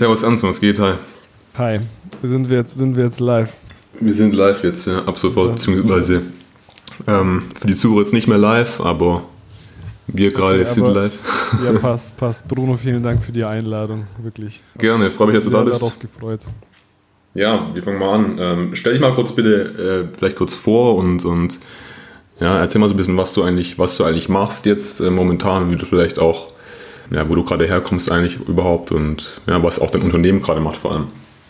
Servus Anton, was geht? Hi. Hi, sind wir jetzt, sind wir jetzt live? Wir sind live jetzt, ja, ab sofort, beziehungsweise ähm, für die Zuhörer jetzt nicht mehr live, aber wir gerade okay, sind live. Ja, passt, passt. Bruno, vielen Dank für die Einladung, wirklich. Gerne, freue mich, dass du da bist. darauf gefreut. Ja, wir fangen mal an. Ähm, stell dich mal kurz bitte äh, vielleicht kurz vor und, und ja, erzähl mal so ein bisschen, was du eigentlich, was du eigentlich machst jetzt äh, momentan, wie du vielleicht auch, ja, wo du gerade herkommst eigentlich überhaupt und ja, was auch dein Unternehmen gerade macht vor allem.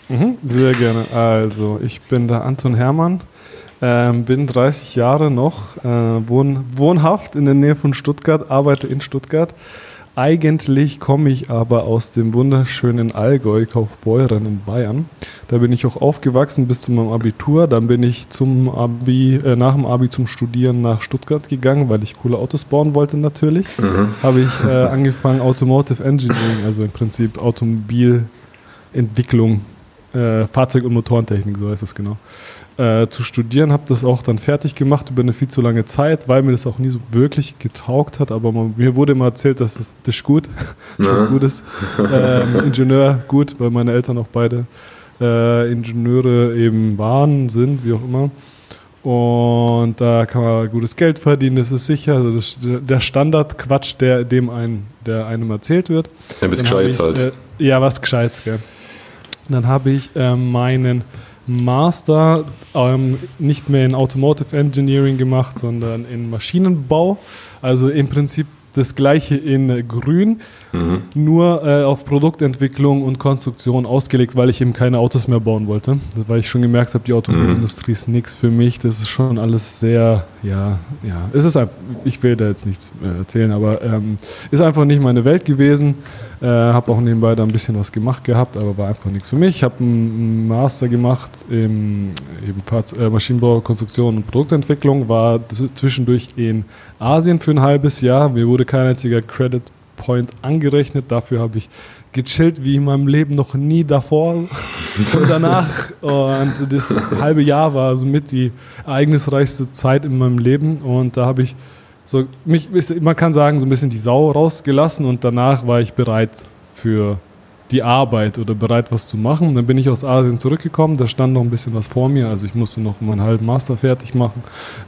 Mhm, sehr gerne. Also, ich bin der Anton Hermann, ähm, bin 30 Jahre noch, äh, wohn, wohnhaft in der Nähe von Stuttgart, arbeite in Stuttgart. Eigentlich komme ich aber aus dem wunderschönen Allgäu, Kaufbeuren in Bayern. Da bin ich auch aufgewachsen bis zu meinem Abitur. Dann bin ich zum Abi, äh, nach dem Abi zum Studieren nach Stuttgart gegangen, weil ich coole Autos bauen wollte natürlich. Mhm. Habe ich äh, angefangen Automotive Engineering, also im Prinzip Automobilentwicklung, äh, Fahrzeug- und Motorentechnik, so heißt es genau äh, zu studieren, habe das auch dann fertig gemacht über eine viel zu lange Zeit, weil mir das auch nie so wirklich getaugt hat. Aber man, mir wurde immer erzählt, dass das, das ist gut, dass gut ist. Ähm, Ingenieur gut, weil meine Eltern auch beide äh, Ingenieure eben waren, sind, wie auch immer. Und da kann man gutes Geld verdienen, das ist sicher. Also das, der Standardquatsch, der dem ein, der einem erzählt wird. Ja, bis Gescheites halt. Äh, ja, was Gescheites, gell. Dann habe ich äh, meinen Master ähm, nicht mehr in Automotive Engineering gemacht, sondern in Maschinenbau. Also im Prinzip das gleiche in Grün, mhm. nur äh, auf Produktentwicklung und Konstruktion ausgelegt, weil ich eben keine Autos mehr bauen wollte. Weil ich schon gemerkt habe, die Automobilindustrie mhm. ist nichts für mich. Das ist schon alles sehr, ja, ja. Es ist einfach, ich will da jetzt nichts äh, erzählen, aber ähm, ist einfach nicht meine Welt gewesen. Äh, habe auch nebenbei da ein bisschen was gemacht gehabt, aber war einfach nichts für mich. Ich habe einen Master gemacht im eben äh, Maschinenbau, Konstruktion und Produktentwicklung, war zwischendurch in Asien für ein halbes Jahr. Mir wurde kein einziger Credit Point angerechnet. Dafür habe ich gechillt wie in meinem Leben noch nie davor und danach. Und das halbe Jahr war somit die ereignisreichste Zeit in meinem Leben. Und da habe ich so, mich, man kann sagen, so ein bisschen die Sau rausgelassen und danach war ich bereit für die Arbeit oder bereit, was zu machen. Und dann bin ich aus Asien zurückgekommen, da stand noch ein bisschen was vor mir, also ich musste noch meinen halben Master fertig machen,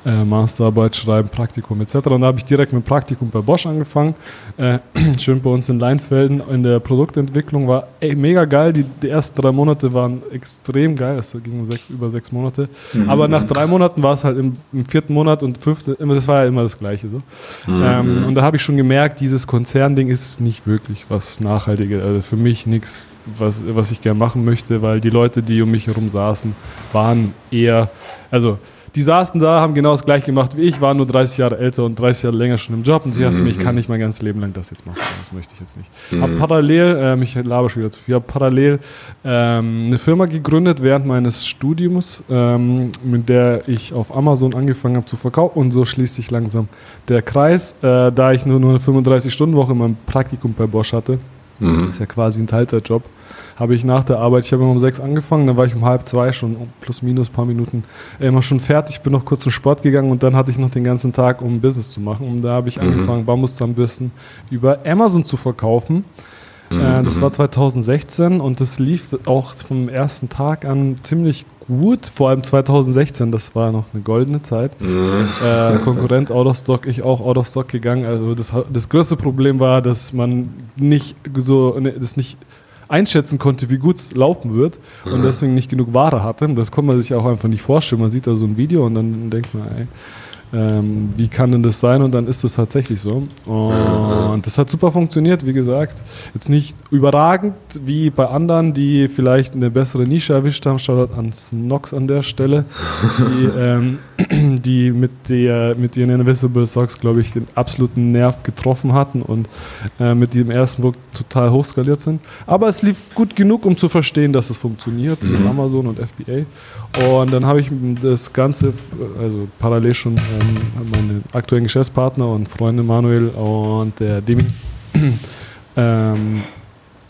äh, Masterarbeit schreiben, Praktikum etc. Und da habe ich direkt mit Praktikum bei Bosch angefangen, äh, schön bei uns in Leinfelden in der Produktentwicklung, war ey, mega geil, die, die, ersten drei Monate waren extrem geil, es ging um sechs, über sechs Monate, mhm. aber nach drei Monaten war es halt im, im, vierten Monat und fünften, das war ja immer das Gleiche so. Mhm. Ähm, und da habe ich schon gemerkt, dieses Konzernding ist nicht wirklich was Nachhaltiges, also für mich nichts, was, was ich gerne machen möchte, weil die Leute, die um mich herum saßen, waren eher, also die saßen da, haben genau das gleiche gemacht wie ich, waren nur 30 Jahre älter und 30 Jahre länger schon im Job und ich dachte mhm. mir, ich kann nicht mein ganzes Leben lang das jetzt machen. Das möchte ich jetzt nicht. Mhm. Habe parallel, ähm, ich laber schon wieder zu viel, habe parallel ähm, eine Firma gegründet während meines Studiums, ähm, mit der ich auf Amazon angefangen habe zu verkaufen und so schließt sich langsam der Kreis, äh, da ich nur, nur eine 35-Stunden-Woche in meinem Praktikum bei Bosch hatte Mhm. Das ist ja quasi ein Teilzeitjob. Habe ich nach der Arbeit, ich habe immer um sechs angefangen, dann war ich um halb zwei schon, plus minus ein paar Minuten, äh, immer schon fertig, bin noch kurz zum Sport gegangen und dann hatte ich noch den ganzen Tag, um ein Business zu machen. Und da habe ich mhm. angefangen, Bambuszahnbürsten über Amazon zu verkaufen. Mhm. Äh, das war 2016 und das lief auch vom ersten Tag an ziemlich gut, vor allem 2016, das war noch eine goldene Zeit. Mhm. Äh, Konkurrent out of stock, ich auch out of stock gegangen. Also das, das größte Problem war, dass man nicht so, ne, das nicht einschätzen konnte, wie gut es laufen wird und mhm. deswegen nicht genug Ware hatte. Das konnte man sich auch einfach nicht vorstellen. Man sieht da so ein Video und dann denkt man, ey, ähm, wie kann denn das sein? Und dann ist es tatsächlich so. Und das hat super funktioniert, wie gesagt. Jetzt nicht überragend wie bei anderen, die vielleicht eine bessere Nische erwischt haben. Shoutout an Snox an der Stelle, die, ähm, die mit, der, mit ihren Invisible Socks, glaube ich, den absoluten Nerv getroffen hatten und äh, mit dem ersten Book total hochskaliert sind. Aber es lief gut genug, um zu verstehen, dass es funktioniert mhm. mit Amazon und FBA. Und dann habe ich das Ganze, also parallel schon ähm, meine aktuellen Geschäftspartner und Freunde Manuel und der Demi ähm,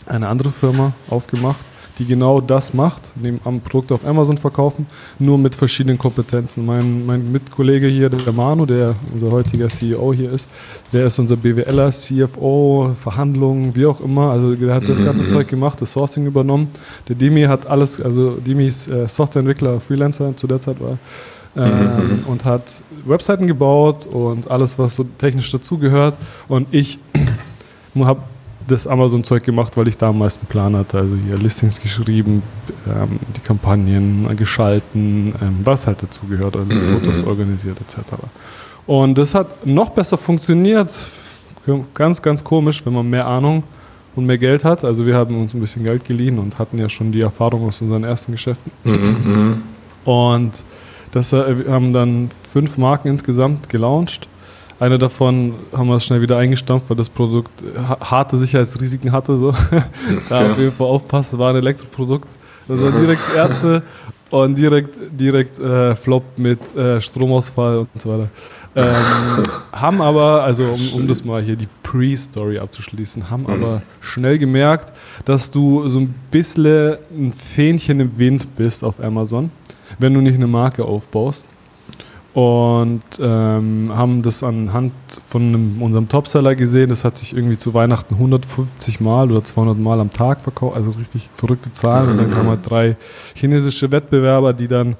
eine andere Firma aufgemacht, die genau das macht, neben am Produkte auf Amazon verkaufen, nur mit verschiedenen Kompetenzen. Mein, mein Mitkollege hier, der Manu, der unser heutiger CEO hier ist, der ist unser BWLer, CFO, Verhandlungen, wie auch immer. Also der hat das mhm, ganze mhm. Zeug gemacht, das Sourcing übernommen. Der Dimi hat alles, also Dimi ist äh, Softwareentwickler, Freelancer zu der Zeit war. Ähm, mhm. und hat Webseiten gebaut und alles, was so technisch dazugehört. Und ich habe das Amazon-Zeug gemacht, weil ich da am meisten Plan hatte. Also hier Listings geschrieben, ähm, die Kampagnen geschalten, ähm, was halt dazugehört, also mhm. Fotos organisiert etc. Und das hat noch besser funktioniert. Ganz, ganz komisch, wenn man mehr Ahnung und mehr Geld hat. Also wir haben uns ein bisschen Geld geliehen und hatten ja schon die Erfahrung aus unseren ersten Geschäften. Mhm. mhm. Und das äh, haben dann fünf Marken insgesamt gelauncht eine davon haben wir schnell wieder eingestampft, weil das Produkt harte Sicherheitsrisiken hatte. So. da okay. auf jeden Fall aufpassen, war ein Elektroprodukt. Das war direkt das erste und direkt, direkt äh, Flop mit äh, Stromausfall und so weiter. Ähm, haben aber, also um, um, das mal hier die Pre-Story abzuschließen, haben mhm. aber schnell gemerkt, dass du so ein bisschen ein Fähnchen im Wind bist auf Amazon, wenn du nicht eine Marke aufbaust und ähm, haben das anhand von einem, unserem Topseller gesehen. Das hat sich irgendwie zu Weihnachten 150 Mal oder 200 Mal am Tag verkauft, also richtig verrückte Zahlen. Und dann kamen halt drei chinesische Wettbewerber, die dann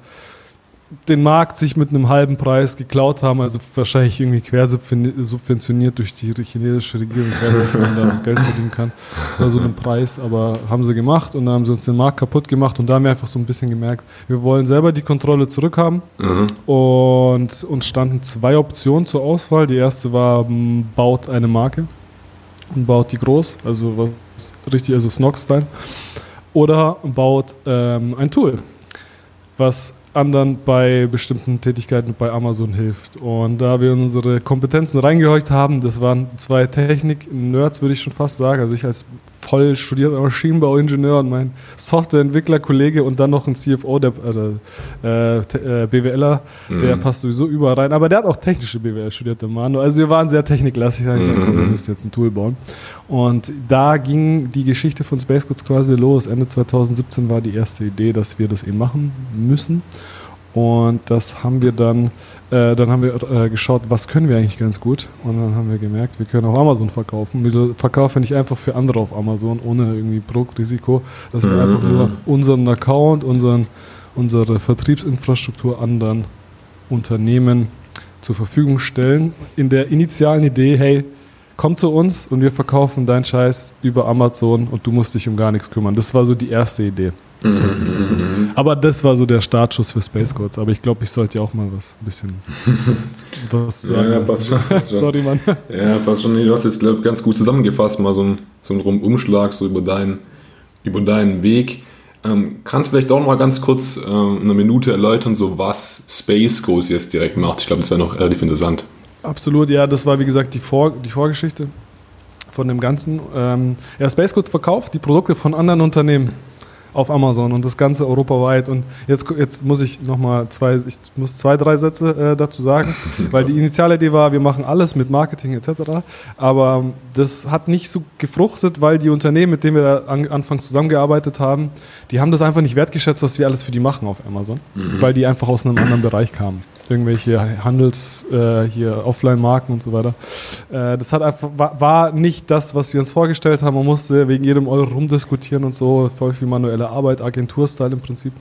den Markt sich mit einem halben Preis geklaut haben, also wahrscheinlich irgendwie quersubventioniert durch die chinesische Regierung. Ich weiß nicht, wie man da Geld verdienen kann bei so einem Preis, aber haben sie gemacht und dann haben sie uns den Markt kaputt gemacht und da haben wir einfach so ein bisschen gemerkt, wir wollen selber die Kontrolle zurückhaben mhm. und uns standen zwei Optionen zur Auswahl. Die erste war, baut eine Marke und baut die groß, also was richtig, also Snog-Style, oder baut ähm, ein Tool, was anderen bei bestimmten Tätigkeiten bei Amazon hilft. Und da wir unsere Kompetenzen reingehorcht haben, das waren zwei Technik-Nerds, würde ich schon fast sagen. Also ich als voll studierter Maschinenbauingenieur und mein Softwareentwickler-Kollege und dann noch ein CFO, der äh, äh, BWLer, mhm. der passt sowieso überall rein. Aber der hat auch technische BWL studiert, der Manu. Also wir waren sehr techniklastig. Da habe ich gesagt, komm, wir mhm. müssen jetzt ein Tool bauen. Und da ging die Geschichte von Space Goods quasi los. Ende 2017 war die erste Idee, dass wir das eben machen müssen. Und das haben wir dann, äh, dann haben wir äh, geschaut, was können wir eigentlich ganz gut. Und dann haben wir gemerkt, wir können auf Amazon verkaufen. Wir verkaufen nicht einfach für andere auf Amazon, ohne irgendwie Produktrisiko, dass wir mhm. einfach nur unseren Account, unseren, unsere Vertriebsinfrastruktur anderen Unternehmen zur Verfügung stellen. In der initialen Idee, hey, komm zu uns und wir verkaufen deinen Scheiß über Amazon und du musst dich um gar nichts kümmern. Das war so die erste Idee. Das mhm, so. Aber das war so der Startschuss für Space Codes. Aber ich glaube, ich sollte ja auch mal was ein bisschen was sagen. Ja, passt schon, passt schon. Sorry, Mann. Ja, passt schon. Du hast jetzt, glaube ich, ganz gut zusammengefasst, mal so ein, so ein Umschlag so über, dein, über deinen Weg. Ähm, kannst vielleicht auch noch mal ganz kurz ähm, eine Minute erläutern, so was Space Codes jetzt direkt macht? Ich glaube, das wäre noch relativ interessant. Absolut, ja, das war wie gesagt die, Vor die Vorgeschichte von dem Ganzen. Ähm, ja, Space Codes verkauft die Produkte von anderen Unternehmen auf Amazon und das Ganze europaweit. Und jetzt, jetzt muss ich nochmal zwei, ich muss zwei, drei Sätze äh, dazu sagen, weil die initiale Idee war, wir machen alles mit Marketing etc. Aber ähm, das hat nicht so gefruchtet, weil die Unternehmen, mit denen wir an, anfangs zusammengearbeitet haben, die haben das einfach nicht wertgeschätzt, was wir alles für die machen auf Amazon, mhm. weil die einfach aus einem anderen Bereich kamen irgendwelche Handels, äh, hier Offline-Marken und so weiter. Äh, das hat einfach, war, war, nicht das, was wir uns vorgestellt haben. Man musste wegen jedem Euro rumdiskutieren und so, voll viel manuelle Arbeit, Agentur-Style im Prinzip.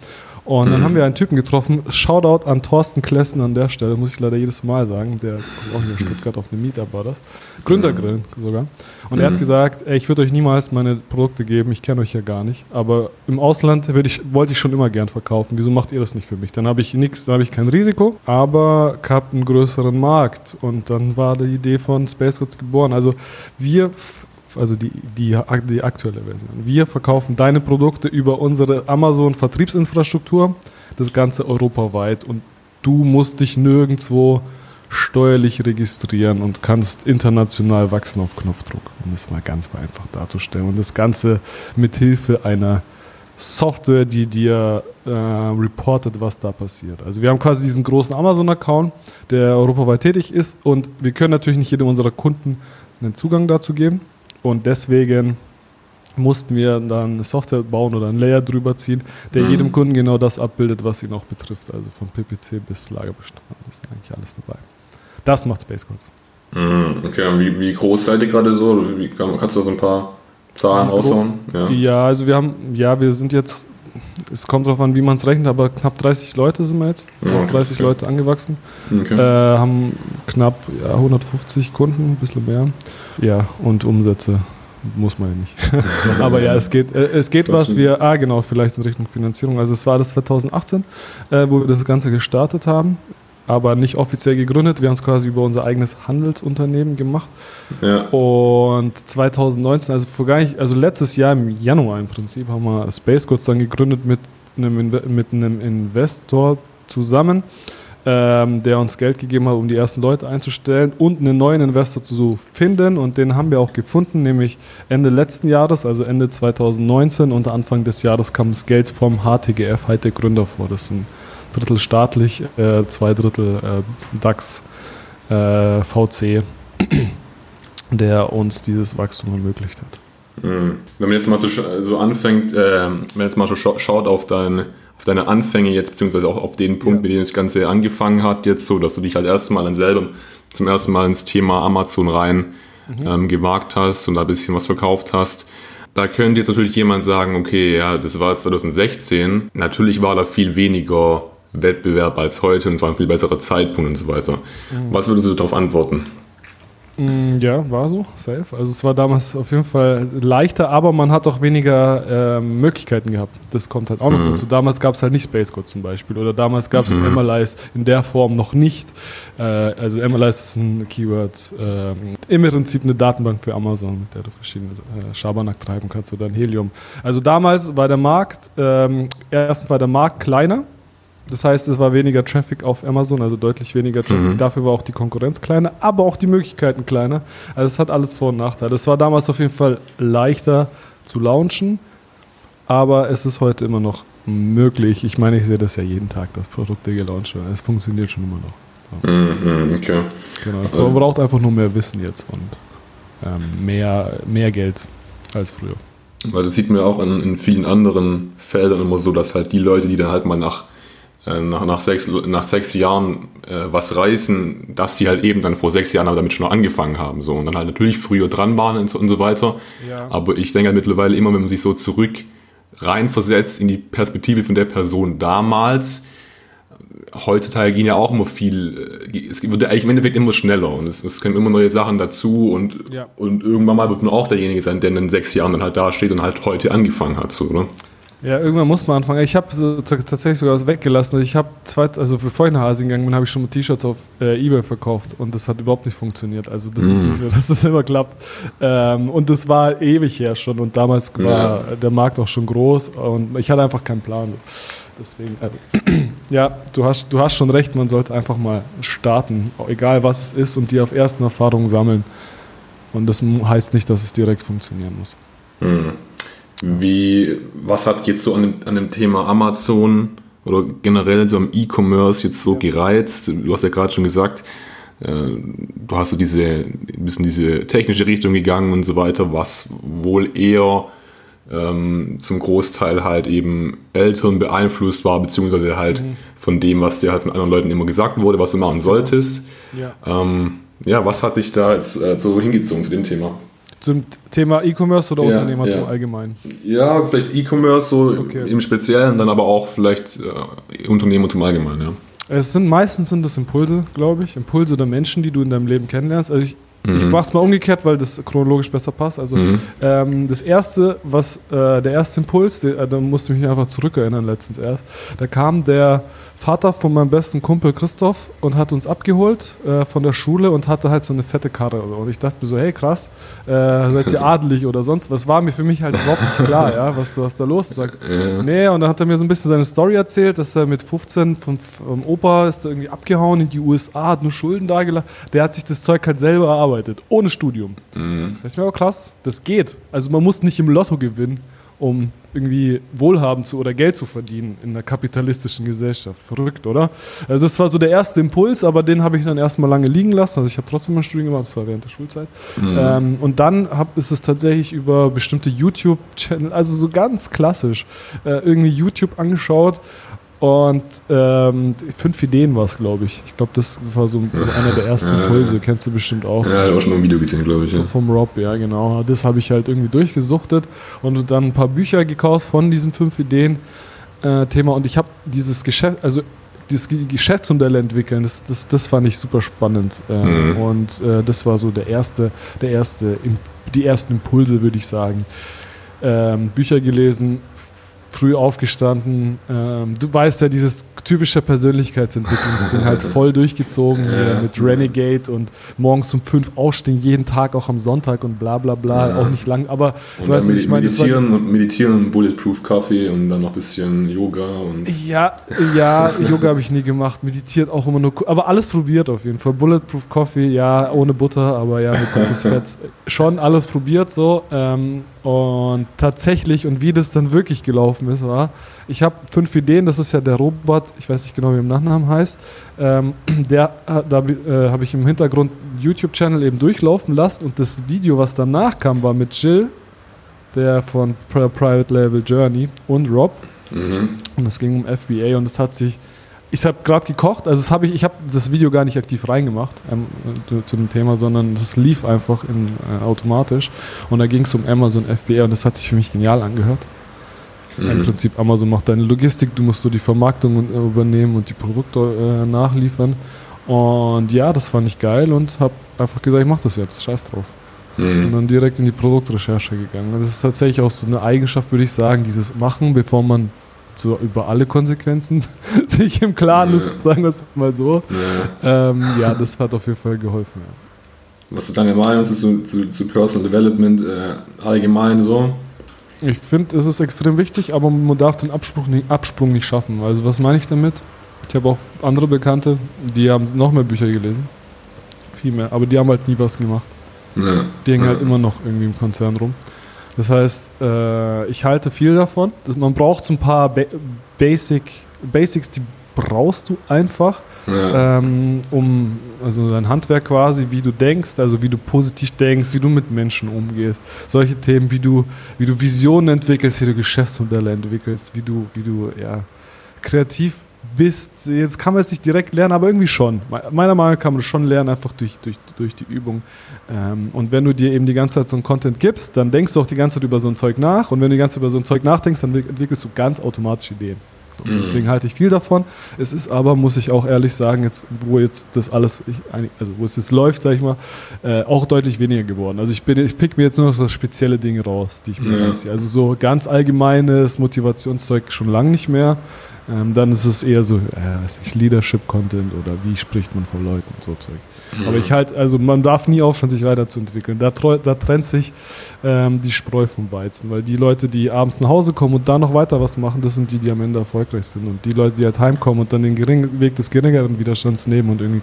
Und dann mhm. haben wir einen Typen getroffen, Shoutout an Thorsten Klessen an der Stelle, muss ich leider jedes Mal sagen, der kommt auch hier in Stuttgart auf eine Meetup war das. Gründergrillen mhm. sogar. Und mhm. er hat mhm. gesagt, ey, ich würde euch niemals meine Produkte geben, ich kenne euch ja gar nicht, aber im Ausland ich, wollte ich schon immer gern verkaufen, wieso macht ihr das nicht für mich? Dann habe ich nichts, dann habe ich kein Risiko, aber habe einen größeren Markt und dann war die Idee von Space Goods geboren. Also wir also die, die, die aktuelle Version. Wir verkaufen deine Produkte über unsere Amazon-Vertriebsinfrastruktur, das Ganze europaweit und du musst dich nirgendwo steuerlich registrieren und kannst international wachsen auf Knopfdruck, um das mal ganz vereinfacht darzustellen. Und das Ganze mit Hilfe einer Software, die dir äh, reportet, was da passiert. Also wir haben quasi diesen großen Amazon-Account, der europaweit tätig ist und wir können natürlich nicht jedem unserer Kunden einen Zugang dazu geben. Und deswegen mussten wir dann eine Software bauen oder ein Layer drüber ziehen, der mhm. jedem Kunden genau das abbildet, was ihn auch betrifft. Also von PPC bis Lagerbestand ist eigentlich alles dabei. Das macht Space Codes. Mhm, okay, und wie, wie groß seid ihr gerade so? Wie, kannst du da so ein paar Zahlen raushauen? Ja. ja, also wir haben, ja, wir sind jetzt, es kommt darauf an, wie man es rechnet, aber knapp 30 Leute sind wir jetzt. Ja, 30 okay. Leute angewachsen. Okay. Äh, haben knapp ja, 150 Kunden, ein bisschen mehr. Ja, und Umsätze muss man ja nicht. Aber ja, es geht, äh, es geht was. Wir, ah, genau, vielleicht in Richtung Finanzierung. Also, es war das 2018, äh, wo wir das Ganze gestartet haben, aber nicht offiziell gegründet. Wir haben es quasi über unser eigenes Handelsunternehmen gemacht. Ja. Und 2019, also, vor gar nicht, also letztes Jahr im Januar im Prinzip, haben wir Space Codes dann gegründet mit einem, mit einem Investor zusammen ähm, der uns Geld gegeben hat, um die ersten Leute einzustellen und einen neuen Investor zu finden. Und den haben wir auch gefunden, nämlich Ende letzten Jahres, also Ende 2019 und Anfang des Jahres kam das Geld vom HTGF, Hightech Gründer vor. Das ein Drittel staatlich, äh, zwei Drittel äh, DAX, äh, VC, der uns dieses Wachstum ermöglicht hat. Mhm. Wenn man jetzt mal so, anfängt, äh, wenn man jetzt mal so schaut auf dein auf deine Anfänge jetzt, beziehungsweise auch auf den Punkt, ja. mit dem das Ganze angefangen hat, jetzt so, dass du dich halt erstmal dann selber zum ersten Mal ins Thema Amazon rein mhm. ähm, gewagt hast und da ein bisschen was verkauft hast. Da könnte jetzt natürlich jemand sagen, okay, ja, das war 2016. Natürlich war da viel weniger Wettbewerb als heute und es war ein viel besserer Zeitpunkt und so weiter. Mhm. Was würdest du darauf antworten? Mm, ja, war so, safe. Also es war damals auf jeden Fall leichter, aber man hat auch weniger äh, Möglichkeiten gehabt. Das kommt halt auch mhm. noch dazu. Damals gab es halt nicht Space Code zum Beispiel oder damals gab es mhm. MLIs in der Form noch nicht. Äh, also MLIs ist ein Keyword, äh, im Prinzip eine Datenbank für Amazon, mit der du verschiedene äh, Schabernack treiben kannst oder ein Helium. Also damals war der Markt, ähm, erstens war der Markt kleiner das heißt, es war weniger Traffic auf Amazon, also deutlich weniger Traffic. Mhm. Dafür war auch die Konkurrenz kleiner, aber auch die Möglichkeiten kleiner. Also es hat alles Vor- und Nachteile. Es war damals auf jeden Fall leichter zu launchen, aber es ist heute immer noch möglich. Ich meine, ich sehe das ja jeden Tag, dass Produkte gelauncht werden. Es funktioniert schon immer noch. So. Mhm, okay. Genau, es also braucht einfach nur mehr Wissen jetzt und ähm, mehr, mehr Geld als früher. Weil das sieht man ja auch in, in vielen anderen Feldern immer so, dass halt die Leute, die dann halt mal nach nach, nach, sechs, nach sechs Jahren äh, was reißen, dass sie halt eben dann vor sechs Jahren damit schon angefangen haben. So. Und dann halt natürlich früher dran waren und so, und so weiter. Ja. Aber ich denke halt mittlerweile immer, wenn man sich so zurück reinversetzt in die Perspektive von der Person damals, heutzutage gehen ja auch immer viel, äh, es wird ja eigentlich im Endeffekt immer schneller und es, es kommen immer neue Sachen dazu und, ja. und irgendwann mal wird man auch derjenige sein, der in sechs Jahren dann halt da steht und halt heute angefangen hat, so, oder? Ja, irgendwann muss man anfangen. Ich habe so, tatsächlich sogar was weggelassen. Ich habe zwei, also bevor ich nach Asien gegangen bin, habe ich schon mal T-Shirts auf äh, Ebay verkauft und das hat überhaupt nicht funktioniert. Also das mhm. ist nicht so, dass das immer klappt. Ähm, und das war ewig her schon und damals war ja. der Markt auch schon groß und ich hatte einfach keinen Plan. Deswegen, äh, ja, du hast, du hast schon recht, man sollte einfach mal starten, egal was es ist und die auf ersten Erfahrungen sammeln. Und das heißt nicht, dass es direkt funktionieren muss. Mhm. Wie, was hat jetzt so an dem, an dem Thema Amazon oder generell so am E-Commerce jetzt so gereizt? Du hast ja gerade schon gesagt, äh, du hast so diese, ein bisschen diese technische Richtung gegangen und so weiter, was wohl eher ähm, zum Großteil halt eben Eltern beeinflusst war, beziehungsweise halt mhm. von dem, was dir halt von anderen Leuten immer gesagt wurde, was du machen solltest. Ja, ähm, ja was hat dich da jetzt äh, so hingezogen zu dem Thema? Zum Thema E-Commerce oder ja, Unternehmertum ja. allgemein? Ja, vielleicht E-Commerce so okay. im Speziellen, dann aber auch vielleicht äh, Unternehmertum allgemein, ja. Es sind meistens sind das Impulse, glaube ich, Impulse der Menschen, die du in deinem Leben kennenlernst. Also ich, mhm. ich mache es mal umgekehrt, weil das chronologisch besser passt. Also mhm. ähm, das erste, was äh, der erste Impuls, der, äh, da musste ich mich einfach zurückerinnern letztens erst. Da kam der Vater von meinem besten Kumpel Christoph und hat uns abgeholt äh, von der Schule und hatte halt so eine fette Karre. Und ich dachte mir so, hey krass, äh, seid ihr adelig oder sonst was? War mir für mich halt überhaupt nicht klar, ja, was, was da los ist. Ja. Nee, und dann hat er mir so ein bisschen seine Story erzählt, dass er mit 15 vom, vom Opa ist irgendwie abgehauen in die USA, hat nur Schulden dagelassen. Der hat sich das Zeug halt selber erarbeitet, ohne Studium. Mhm. Das ist mir auch krass, das geht. Also man muss nicht im Lotto gewinnen um irgendwie wohlhabend zu oder Geld zu verdienen in einer kapitalistischen Gesellschaft. Verrückt, oder? Also das war so der erste Impuls, aber den habe ich dann erstmal lange liegen lassen. Also ich habe trotzdem mein Studium gemacht, das war während der Schulzeit. Mhm. Ähm, und dann hab, ist es tatsächlich über bestimmte YouTube-Channel, also so ganz klassisch, äh, irgendwie YouTube angeschaut und ähm, fünf Ideen war es, glaube ich. Ich glaube, das war so einer der ersten Impulse. Kennst du bestimmt auch. Ja, auch schon mal ein Video gesehen, glaube ich. Ja. Vom Rob, ja, genau. Das habe ich halt irgendwie durchgesuchtet und dann ein paar Bücher gekauft von diesen fünf Ideen. Äh, Thema. Und ich habe dieses Geschäft, also dieses Geschäftsmodell entwickeln, das, das, das fand ich super spannend. Äh, mhm. Und äh, das war so der erste, der erste, die ersten Impulse, würde ich sagen. Ähm, Bücher gelesen, früh aufgestanden. Ähm, du weißt ja, dieses typische Persönlichkeitsentwicklungsding halt voll durchgezogen ja. mit Renegade und morgens um fünf aufstehen, jeden Tag, auch am Sonntag und bla bla bla, ja. auch nicht lang. Aber und du weißt, ich meine, meditieren und meditieren und Bulletproof Kaffee und dann noch ein bisschen Yoga und. Ja, ja, Yoga habe ich nie gemacht, meditiert auch immer nur, aber alles probiert auf jeden Fall. Bulletproof Coffee, ja, ohne Butter, aber ja, mit gutes Fett. Schon alles probiert so. Ähm, und tatsächlich, und wie das dann wirklich gelaufen ist, war, ich habe fünf Ideen, das ist ja der Robot, ich weiß nicht genau, wie er im Nachnamen heißt, ähm, der, äh, da äh, habe ich im Hintergrund YouTube-Channel eben durchlaufen lassen und das Video, was danach kam, war mit Jill, der von Private Level Journey und Rob. Mhm. Und es ging um FBA und es hat sich ich habe gerade gekocht, also das hab ich, ich habe das Video gar nicht aktiv reingemacht ähm, äh, zu dem Thema, sondern das lief einfach in, äh, automatisch. Und da ging es um Amazon FBA und das hat sich für mich genial angehört. Mhm. Im Prinzip Amazon macht deine Logistik, du musst so die Vermarktung äh, übernehmen und die Produkte äh, nachliefern. Und ja, das fand ich geil und habe einfach gesagt, ich mache das jetzt, scheiß drauf. Mhm. Und dann direkt in die Produktrecherche gegangen. Das ist tatsächlich auch so eine Eigenschaft, würde ich sagen, dieses Machen, bevor man so über alle Konsequenzen sich im Klaren ja. ist, sagen wir es mal so. Ja. Ähm, ja. das hat auf jeden Fall geholfen. Ja. Was ist deine Meinung zu, zu, zu Personal Development äh, allgemein so? Ich finde, es ist extrem wichtig, aber man darf den Absprung nicht, Absprung nicht schaffen. Also was meine ich damit? Ich habe auch andere Bekannte, die haben noch mehr Bücher gelesen. Viel mehr. Aber die haben halt nie was gemacht. Ja. Die hängen halt immer noch irgendwie im Konzern rum. Das heißt, äh, ich halte viel davon. Man braucht so ein paar ba Basic, Basics, die brauchst du einfach, ja. ähm, um also dein Handwerk quasi, wie du denkst, also wie du positiv denkst, wie du mit Menschen umgehst. Solche Themen, wie du, wie du Visionen entwickelst, wie du Geschäftsmodelle entwickelst, wie du, wie du ja, kreativ bist. Jetzt kann man es nicht direkt lernen, aber irgendwie schon. Meiner Meinung nach kann man das schon lernen, einfach durch, durch, durch die Übung. Ähm, und wenn du dir eben die ganze Zeit so ein Content gibst, dann denkst du auch die ganze Zeit über so ein Zeug nach. Und wenn du die ganze Zeit über so ein Zeug nachdenkst, dann entwickelst du ganz automatisch Ideen. So, mhm. Deswegen halte ich viel davon. Es ist aber, muss ich auch ehrlich sagen, jetzt, wo jetzt das alles, also wo es jetzt läuft, sag ich mal, äh, auch deutlich weniger geworden. Also ich bin, ich pick mir jetzt nur noch so spezielle Dinge raus, die ich mir ja. reinziehe. Also so ganz allgemeines Motivationszeug schon lange nicht mehr. Ähm, dann ist es eher so, äh, Leadership-Content oder wie spricht man vor Leuten und so Zeug. Mhm. Aber ich halt, also man darf nie aufhören, sich weiterzuentwickeln. Da, da trennt sich ähm, die Spreu vom Weizen, weil die Leute, die abends nach Hause kommen und da noch weiter was machen, das sind die, die am Ende erfolgreich sind. Und die Leute, die halt heimkommen und dann den geringen, Weg des geringeren Widerstands nehmen und irgendwie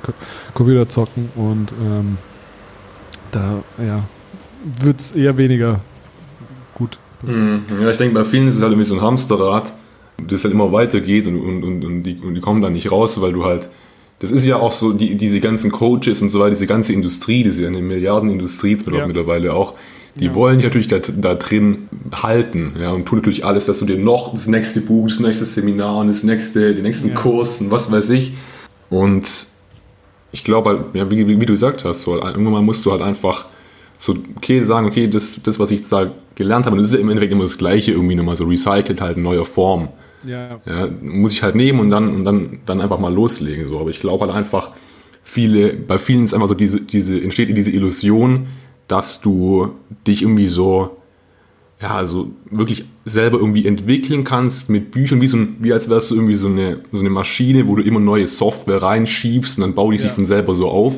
Computer zocken und ähm, da, ja, wird es eher weniger gut. Mhm. Ja, ich denke, bei vielen ist es halt irgendwie so ein Hamsterrad das halt immer weitergeht und, und, und, und, die, und die kommen da nicht raus, weil du halt, das ist ja auch so, die, diese ganzen Coaches und so weiter, diese ganze Industrie, diese eine Milliardenindustrie ja. mittlerweile auch, die ja. wollen dich natürlich da, da, drin halten ja, und tun natürlich alles, dass du dir noch das nächste Buch, das nächste Seminar und das nächste, den nächsten ja. Kurs und was weiß ich. Und ich glaube halt, ja, wie, wie, du gesagt hast, so, irgendwann musst du halt einfach so, okay, sagen, okay, das, das, was ich jetzt da gelernt habe, das ist ja im Endeffekt immer das Gleiche, irgendwie nochmal so recycelt halt in neuer Form. Ja. ja. Muss ich halt nehmen und dann, und dann, dann einfach mal loslegen. So. Aber ich glaube halt einfach, viele, bei vielen ist einfach so diese, diese, entsteht diese Illusion, dass du dich irgendwie so, ja, also wirklich selber irgendwie entwickeln kannst mit Büchern, wie, so ein, wie als wärst du irgendwie so eine, so eine Maschine, wo du immer neue Software reinschiebst und dann baut die ja. sich von selber so auf.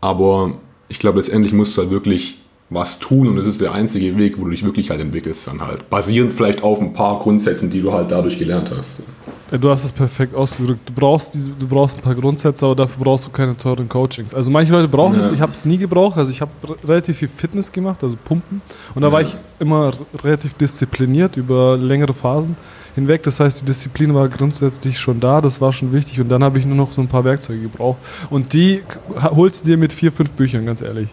Aber ich glaube, letztendlich musst du halt wirklich was tun und es ist der einzige Weg, wo du dich wirklich halt entwickelst, dann halt. Basierend vielleicht auf ein paar Grundsätzen, die du halt dadurch gelernt hast. Du hast es perfekt ausgedrückt. Du brauchst, diese, du brauchst ein paar Grundsätze, aber dafür brauchst du keine teuren Coachings. Also manche Leute brauchen ja. es, ich habe es nie gebraucht. Also ich habe relativ viel Fitness gemacht, also Pumpen. Und da ja. war ich immer relativ diszipliniert über längere Phasen hinweg. Das heißt, die Disziplin war grundsätzlich schon da, das war schon wichtig. Und dann habe ich nur noch so ein paar Werkzeuge gebraucht. Und die holst du dir mit vier, fünf Büchern, ganz ehrlich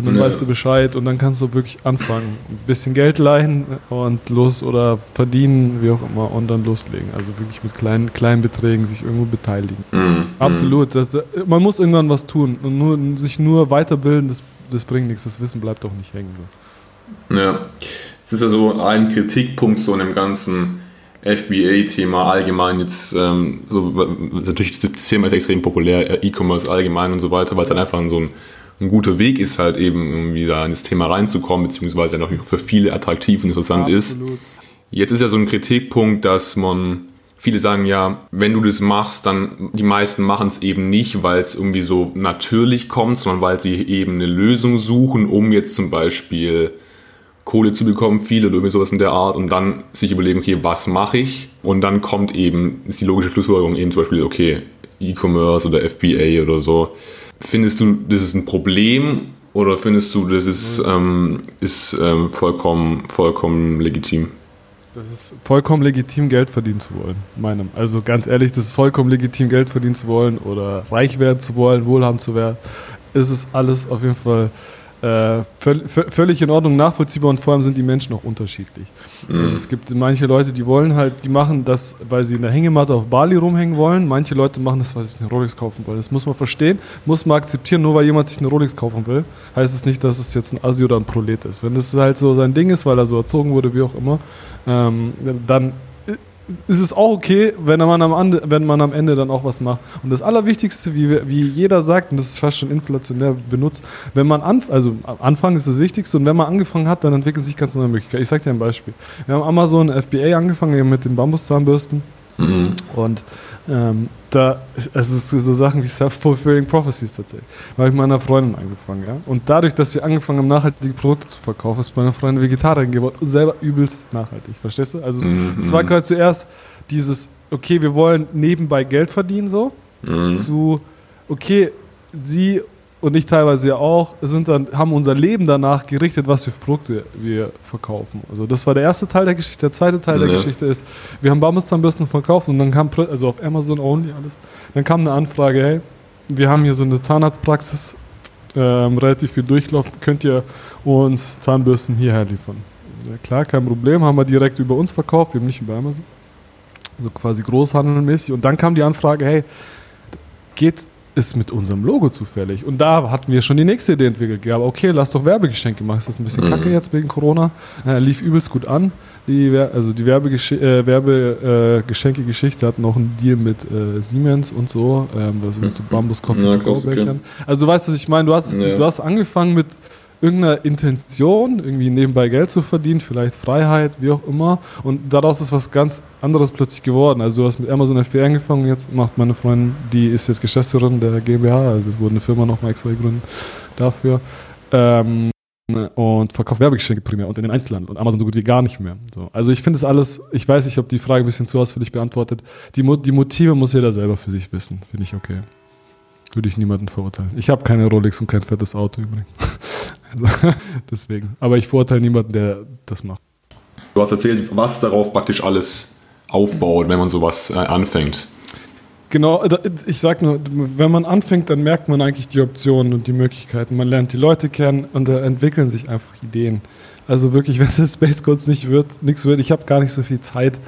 und dann ja. weißt du Bescheid und dann kannst du wirklich anfangen. Ein bisschen Geld leihen und los oder verdienen, wie auch immer, und dann loslegen. Also wirklich mit kleinen, kleinen Beträgen sich irgendwo beteiligen. Mhm. Absolut. Das, man muss irgendwann was tun und nur, sich nur weiterbilden, das, das bringt nichts. Das Wissen bleibt auch nicht hängen. So. Ja, es ist ja so ein Kritikpunkt so in dem ganzen FBA-Thema allgemein jetzt, ähm, so, natürlich das Thema ist extrem populär, E-Commerce allgemein und so weiter, weil es dann einfach so ein ein guter Weg ist halt eben irgendwie da in das Thema reinzukommen, beziehungsweise noch für viele attraktiv und interessant Absolut. ist. Jetzt ist ja so ein Kritikpunkt, dass man viele sagen ja, wenn du das machst, dann die meisten machen es eben nicht, weil es irgendwie so natürlich kommt, sondern weil sie eben eine Lösung suchen, um jetzt zum Beispiel Kohle zu bekommen, viel oder irgendwie sowas in der Art und dann sich überlegen, okay, was mache ich? Und dann kommt eben, ist die logische Schlussfolgerung eben zum Beispiel, okay, E-Commerce oder FBA oder so. Findest du, das ist ein Problem oder findest du, das ist, ähm, ist ähm, vollkommen, vollkommen legitim? Das ist vollkommen legitim, Geld verdienen zu wollen, meinem. Also ganz ehrlich, das ist vollkommen legitim, Geld verdienen zu wollen oder reich werden zu wollen, wohlhabend zu werden. Es ist alles auf jeden Fall äh, völlig in Ordnung, nachvollziehbar und vor allem sind die Menschen auch unterschiedlich. Mhm. Also es gibt manche Leute, die wollen halt, die machen das, weil sie in der Hängematte auf Bali rumhängen wollen. Manche Leute machen das, weil sie sich eine Rolex kaufen wollen. Das muss man verstehen, muss man akzeptieren. Nur weil jemand sich eine Rolex kaufen will, heißt es nicht, dass es jetzt ein Asi oder ein Prolet ist. Wenn das halt so sein Ding ist, weil er so erzogen wurde, wie auch immer, ähm, dann ist es auch okay, wenn man, am Ende, wenn man am Ende dann auch was macht. Und das Allerwichtigste, wie, wie jeder sagt, und das ist fast schon inflationär benutzt, wenn man an, also anfangen ist das Wichtigste und wenn man angefangen hat, dann entwickeln sich ganz neue Möglichkeiten. Ich sage dir ein Beispiel. Wir haben Amazon FBA angefangen mit den Bambuszahnbürsten mhm. und ähm, da, es ist so Sachen wie Self-Fulfilling Prophecies tatsächlich. Da habe ich mit meiner Freundin angefangen, ja. Und dadurch, dass wir angefangen haben, nachhaltige Produkte zu verkaufen, ist meine Freundin Vegetarierin geworden und selber übelst nachhaltig. Verstehst du? Also, mhm. es war quasi zuerst dieses, okay, wir wollen nebenbei Geld verdienen, so, mhm. zu, okay, sie und ich teilweise ja auch, sind dann, haben unser Leben danach gerichtet, was für Produkte wir verkaufen. Also das war der erste Teil der Geschichte. Der zweite Teil ja. der Geschichte ist, wir haben Bambuszahnbürsten verkauft und dann kam, also auf Amazon only alles, dann kam eine Anfrage, hey, wir haben hier so eine Zahnarztpraxis, ähm, relativ viel Durchlauf, könnt ihr uns Zahnbürsten hierher liefern? Ja, klar, kein Problem, haben wir direkt über uns verkauft, eben nicht über Amazon. So also quasi großhandelmäßig. Und dann kam die Anfrage, hey, geht ist mit unserem Logo zufällig. Und da hatten wir schon die nächste Idee entwickelt. Ja, okay, lass doch Werbegeschenke machen. Das ist ein bisschen mhm. kacke jetzt wegen Corona. Äh, lief übelst gut an. Die, also die Werbegeschenke-Geschichte Werbe, äh, hat noch einen Deal mit äh, Siemens und so, ähm, also mit so Bambus Coffee ja, okay. Also du weißt, was ich meine. Du hast, ja. du hast angefangen mit irgendeiner Intention, irgendwie nebenbei Geld zu verdienen, vielleicht Freiheit, wie auch immer. Und daraus ist was ganz anderes plötzlich geworden. Also du hast mit Amazon FBA angefangen, jetzt macht meine Freundin, die ist jetzt Geschäftsführerin der GmbH, also es wurde eine Firma nochmal extra gegründet dafür. Ähm, und verkauft Werbegeschenke primär und in den Einzelhandel und Amazon so gut wie gar nicht mehr. So. Also ich finde es alles, ich weiß nicht, ob die Frage ein bisschen zu ausführlich beantwortet. Die, Mo die Motive muss jeder selber für sich wissen, finde ich okay. Würde ich niemanden verurteilen. Ich habe keine Rolex und kein fettes Auto übrigens. Also, deswegen. Aber ich verurteile niemanden, der das macht. Du hast erzählt, was darauf praktisch alles aufbaut, wenn man sowas äh, anfängt. Genau, ich sag nur, wenn man anfängt, dann merkt man eigentlich die Optionen und die Möglichkeiten. Man lernt die Leute kennen und da entwickeln sich einfach Ideen. Also wirklich, wenn das Space Codes nicht wird, nichts wird, ich habe gar nicht so viel Zeit,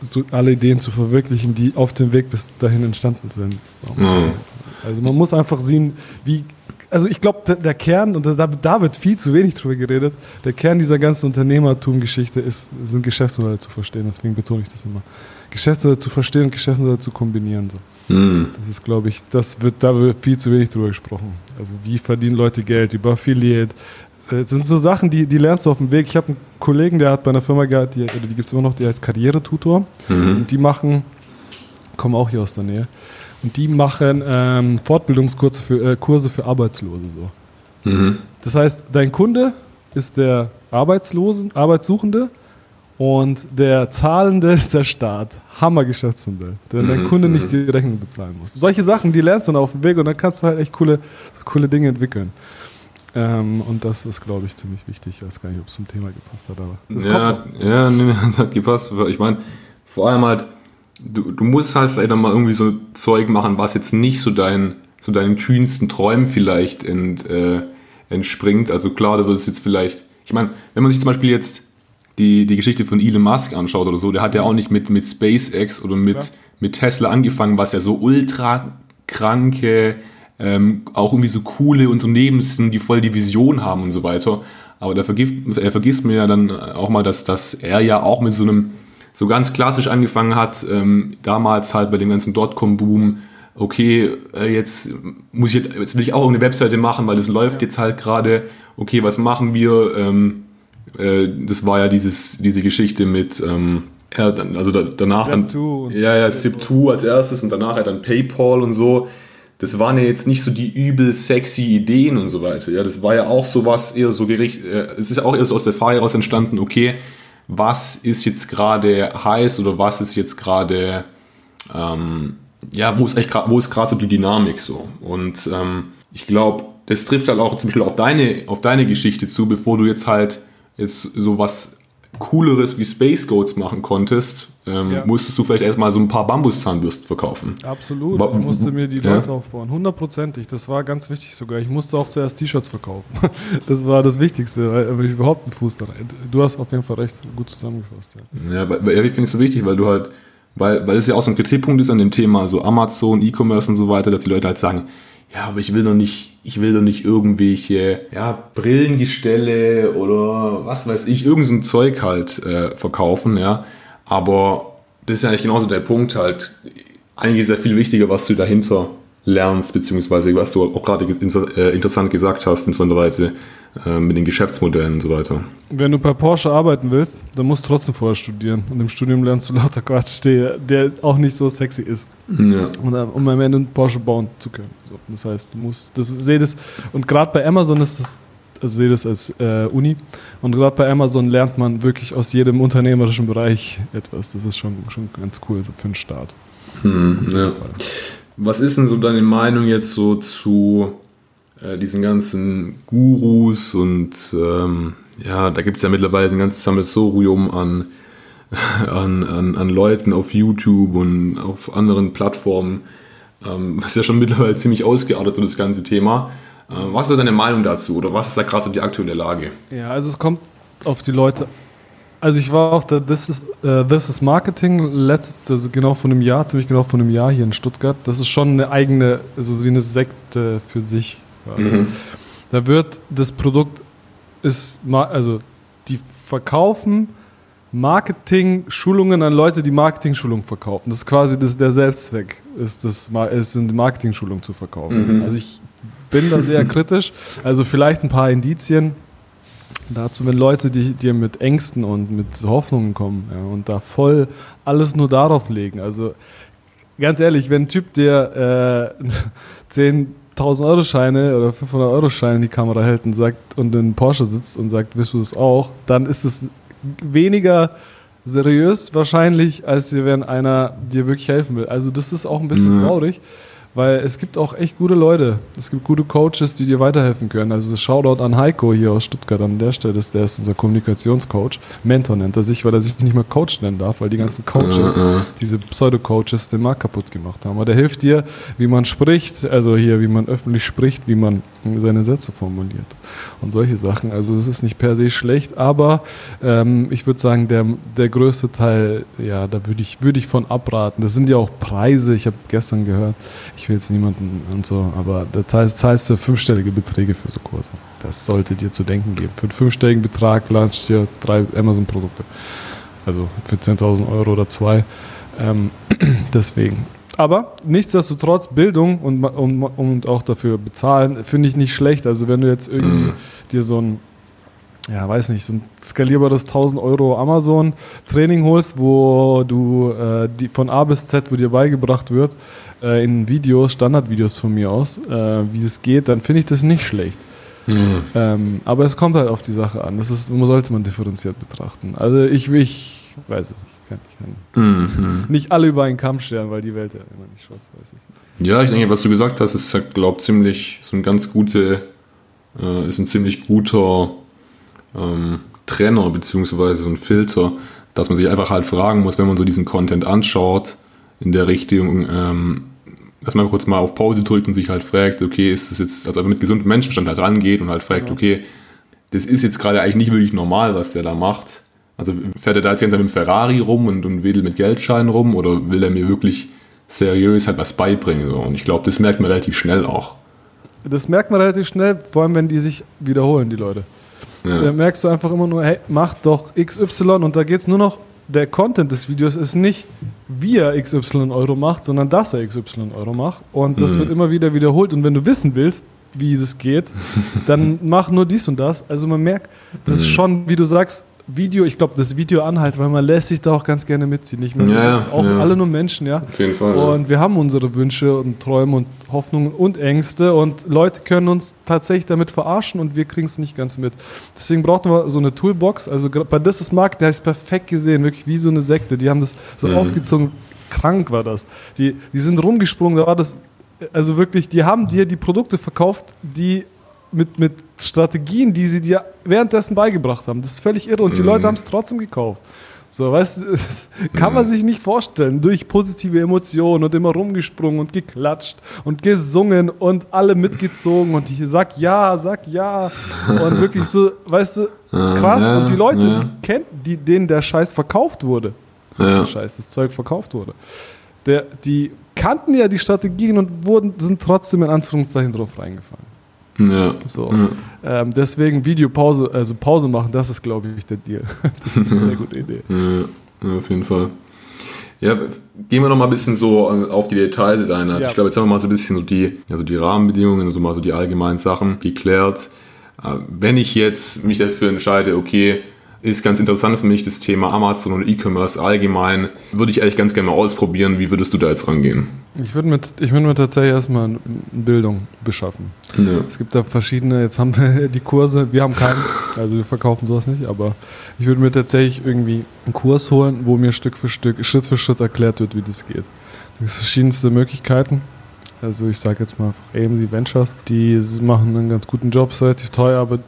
so alle Ideen zu verwirklichen, die auf dem Weg bis dahin entstanden sind. Mhm. Also man muss einfach sehen, wie also ich glaube, der, der, Kern, und da, da, wird viel zu wenig drüber geredet, der Kern dieser ganzen Unternehmertum-Geschichte ist, sind Geschäftsmodelle zu verstehen. Deswegen betone ich das immer. Geschäftsmodelle zu verstehen und Geschäftsmodelle zu kombinieren. So. Mhm. Das ist, glaube ich, das wird, da wird viel zu wenig drüber gesprochen. Also wie verdienen Leute Geld über Affiliate. Das sind so Sachen, die, die lernst du auf dem Weg. Ich habe einen Kollegen, der hat bei einer Firma gehabt, die, die gibt es immer noch, die heißt Karrieretutor. Mhm. Und die machen, kommen auch hier aus der Nähe, und die machen ähm, Fortbildungskurse für, äh, Kurse für Arbeitslose. So. Mhm. Das heißt, dein Kunde ist der Arbeitslosen, Arbeitssuchende Und der Zahlende ist der Staat. Hammer Geschäftsmodell. Wenn dein Mhm, Kunde mhm. nicht die Rechnung bezahlen muss. Solche Sachen, die lernst du dann auf dem Weg und dann kannst du halt echt coole, coole Dinge entwickeln. Ähm, und das ist, glaube ich, ziemlich wichtig. Ich weiß gar nicht, ob es zum Thema gepasst hat, aber ja, ja, nee, hat gepasst. Ich meine, vor allem halt, du, du musst halt vielleicht mal irgendwie so Zeug machen, was jetzt nicht so, dein, so deinen kühnsten Träumen vielleicht ent, äh, entspringt. Also klar, du würdest jetzt vielleicht, ich meine, wenn man sich zum Beispiel jetzt die, die Geschichte von Elon Musk anschaut oder so, der hat ja auch nicht mit, mit SpaceX oder mit, Ja. mit Tesla angefangen, was ja so ultra kranke, ähm, auch irgendwie so coole Unternehmen sind, die voll die Vision haben und so weiter. Aber da vergisst, er vergisst mir ja dann auch mal, dass, dass er ja auch mit so einem, so ganz klassisch angefangen hat, ähm, damals halt bei dem ganzen Dotcom-Boom, okay, äh, jetzt muss ich, jetzt will ich auch eine Webseite machen, weil das läuft jetzt halt gerade, okay, was machen wir? Ähm, äh, das war ja dieses, diese Geschichte mit, ähm, ja, dann, also da, danach dann, Zip2 und- ja, ja, Zip2 als erstes und danach ja dann PayPal und so. Das waren ja jetzt nicht so die übel sexy Ideen und so weiter. Ja, das war ja auch sowas eher so gericht, äh, es ist ja auch erst aus der Frage heraus entstanden, okay, was ist jetzt gerade heiß oder was ist jetzt gerade, ähm, ja, wo ist eigentlich wo ist gerade so die Dynamik so? Und ähm, ich glaube, das trifft halt auch zum Beispiel auf deine, auf deine Geschichte zu, bevor du jetzt halt jetzt so was Cooleres wie Space Goats machen konntest, ähm, Ja. musstest du vielleicht erstmal so ein paar Bambuszahnbürsten verkaufen. Absolut. Wa- Ich musste mir die ja. Leute aufbauen. Hundertprozentig. Das war ganz wichtig sogar. Ich musste auch zuerst T-Shirts verkaufen. Das war das Wichtigste, weil weil ich überhaupt einen Fuß da rein. Du hast auf jeden Fall recht gut zusammengefasst. Ja. Ja, weil, weil ich finde es so wichtig, weil du halt, weil, weil es ja auch so ein Kritikpunkt ist an dem Thema, so Amazon, E-Commerce und so weiter, dass die Leute halt sagen, ja, aber ich will doch nicht, ich will doch nicht irgendwelche, ja, Brillengestelle oder was weiß ich, irgend so Zeug halt äh, verkaufen, ja. Aber das ist ja eigentlich genauso der Punkt halt. Eigentlich ist ja viel wichtiger, was du dahinter lernst, beziehungsweise was du auch gerade äh, interessant gesagt hast, insbesondere äh, mit den Geschäftsmodellen und so weiter. Wenn du bei Porsche arbeiten willst, dann musst du trotzdem vorher studieren. Und im Studium lernst du lauter Quatsch, der, der auch nicht so sexy ist. Ja. Und, äh, um am Ende einen Porsche bauen zu können. So, das heißt, du musst, das sehe das, und gerade bei Amazon ist das, also sehe das als äh, Uni, und gerade bei Amazon lernt man wirklich aus jedem unternehmerischen Bereich etwas. Das ist schon, schon ganz cool für den Start. Hm, ja. Was ist denn so deine Meinung jetzt so zu äh, diesen ganzen Gurus und ähm, ja, da gibt es ja mittlerweile ein ganzes Sammelsurium an, an, an, an Leuten auf YouTube und auf anderen Plattformen, ähm, was ja schon mittlerweile ziemlich ausgeartet so das ganze Thema. Ähm, was ist deine Meinung dazu oder was ist da gerade so die aktuelle Lage? Ja, also es kommt auf die Leute. Also ich war auf der This is, äh, This is Marketing letztes, also genau vor einem Jahr, ziemlich genau vor einem Jahr hier in Stuttgart. Das ist schon eine eigene, also wie eine Sekte für sich. Also Da wird das Produkt ist, also die verkaufen Marketing-Schulungen an Leute, die Marketing-Schulungen verkaufen. Das ist quasi das, der Selbstzweck, ist, das, ist eine Marketing-Schulung zu verkaufen. Also ich bin da sehr kritisch. Also vielleicht ein paar Indizien dazu, wenn Leute die dir mit Ängsten und mit Hoffnungen kommen ja, und da voll alles nur darauf legen. Also ganz ehrlich, wenn ein Typ dir äh, 10.000 Euro Scheine oder 500 Euro Scheine in die Kamera hält und sagt und in Porsche sitzt und sagt, willst du das auch, dann ist es weniger seriös wahrscheinlich, als wenn einer dir wirklich helfen will. Also das ist auch ein bisschen Ja. traurig, weil es gibt auch echt gute Leute. Es gibt gute Coaches, die dir weiterhelfen können. Also das Shoutout an Heiko hier aus Stuttgart an der Stelle, der ist unser Kommunikationscoach. Mentor nennt er sich, weil er sich nicht mehr Coach nennen darf, weil die ganzen Coaches, äh. diese Pseudo-Coaches den Markt kaputt gemacht haben. Aber der hilft dir, wie man spricht, also hier, wie man öffentlich spricht, wie man seine Sätze formuliert und solche Sachen. Also es ist nicht per se schlecht, aber ähm, ich würde sagen, der, der größte Teil, ja, da würde ich, würde ich von abraten. Das sind ja auch Preise, ich habe gestern gehört, ich will jetzt niemanden und so, aber da zahlst, zahlst du fünfstellige Beträge für so Kurse. Das sollte dir zu denken geben. Für einen fünfstelligen Betrag launchst du dir drei Amazon-Produkte. Also für 10.000 Euro oder zwei. Ähm, deswegen. Aber nichtsdestotrotz, Bildung und, und, und auch dafür bezahlen, finde ich nicht schlecht. Also wenn du jetzt irgendwie Mhm. dir so ein, ja, weiß nicht, so ein skalierbares 1000 Euro Amazon-Training holst, wo du äh, die, von A bis Z, wo dir beigebracht wird, äh, in Videos, Standardvideos von mir aus, äh, wie es geht, dann finde ich das nicht schlecht. Mhm. Ähm, aber es kommt halt auf die Sache an. Das ist, sollte man differenziert betrachten. Also ich, ich weiß es nicht. Kann, kann mhm. nicht alle über einen Kamm scheren, weil die Welt ja immer nicht schwarz-weiß ist. Ja, ich denke, was du gesagt hast, ist, glaube ich, ziemlich so ein ganz gute, äh, ist ein ziemlich guter ähm, Trenner beziehungsweise so ein Filter, dass man sich einfach halt fragen muss, wenn man so diesen Content anschaut, in der Richtung, ähm, dass man kurz mal auf Pause drückt und sich halt fragt, okay, ist das jetzt, also mit gesundem Menschenverstand halt rangeht und halt fragt, ja. okay, das ist jetzt gerade eigentlich nicht wirklich normal, was der da macht. Also fährt er da jetzt mit dem Ferrari rum und, und wedelt mit Geldscheinen rum oder will er mir wirklich seriös halt was beibringen? So? Und ich glaube, das merkt man relativ schnell auch. Das merkt man relativ schnell, vor allem wenn die sich wiederholen, die Leute. Ja. Da merkst du einfach immer nur, hey, mach doch XY und da geht es nur noch, der Content des Videos ist nicht, wie er XY Euro macht, sondern dass er XY Euro macht. Und das mhm. wird immer wieder wiederholt. Und wenn du wissen willst, wie das geht, dann mach nur dies und das. Also man merkt, das ist mhm. schon, wie du sagst, Video, ich glaube, das Video anhalt, weil man lässt sich da auch ganz gerne mitziehen. Ich meine, ja, auch ja. alle nur Menschen, ja. Auf jeden Fall. Und ja. wir haben unsere Wünsche und Träume und Hoffnungen und Ängste und Leute können uns tatsächlich damit verarschen und wir kriegen es nicht ganz mit. Deswegen brauchten wir so eine Toolbox. Also bei This is Market, der ist perfekt gesehen, wirklich wie so eine Sekte. Die haben das so mhm. aufgezogen. Krank war das. Die, die sind rumgesprungen, da war das, also wirklich, die haben dir die Produkte verkauft, die mit, mit Strategien, die sie dir währenddessen beigebracht haben. Das ist völlig irre und die Leute mhm. haben es trotzdem gekauft. So, weißt du, kann man mhm. sich nicht vorstellen. Durch positive Emotionen und immer rumgesprungen und geklatscht und gesungen und alle mitgezogen und ich sag ja, sag ja. Und wirklich so, weißt du, krass. Ja, und die Leute, ja. die kennt, die, denen der Scheiß verkauft wurde. Ja. Scheiß, das Zeug verkauft wurde. Der, die kannten ja die Strategien und wurden, sind trotzdem in Anführungszeichen drauf reingefallen. Ja. So. Ja. Ähm, deswegen Videopause, also Pause machen, das ist, glaube ich, der Deal. das ist eine sehr gute Idee. Ja, auf jeden Fall. Ja, gehen wir noch mal ein bisschen so auf die Details ein. Also ja. Ich glaube, jetzt haben wir mal so ein bisschen so die, also die Rahmenbedingungen, also mal so die allgemeinen Sachen geklärt. Äh, wenn ich jetzt mich dafür entscheide, okay, ist ganz interessant für mich das Thema Amazon und E-Commerce allgemein. Würde ich eigentlich ganz gerne mal ausprobieren. Wie würdest du da jetzt rangehen? Ich würde mir, ich würd mir tatsächlich erstmal eine Bildung beschaffen. Ja. Es gibt da verschiedene, jetzt haben wir die Kurse, wir haben keinen, also wir verkaufen sowas nicht, aber ich würde mir tatsächlich irgendwie einen Kurs holen, wo mir Stück für Stück, Schritt für Schritt erklärt wird, wie das geht. Es gibt verschiedenste Möglichkeiten. Also ich sage jetzt mal einfach AMC Ventures, die machen einen ganz guten Job, ist relativ teuer, aber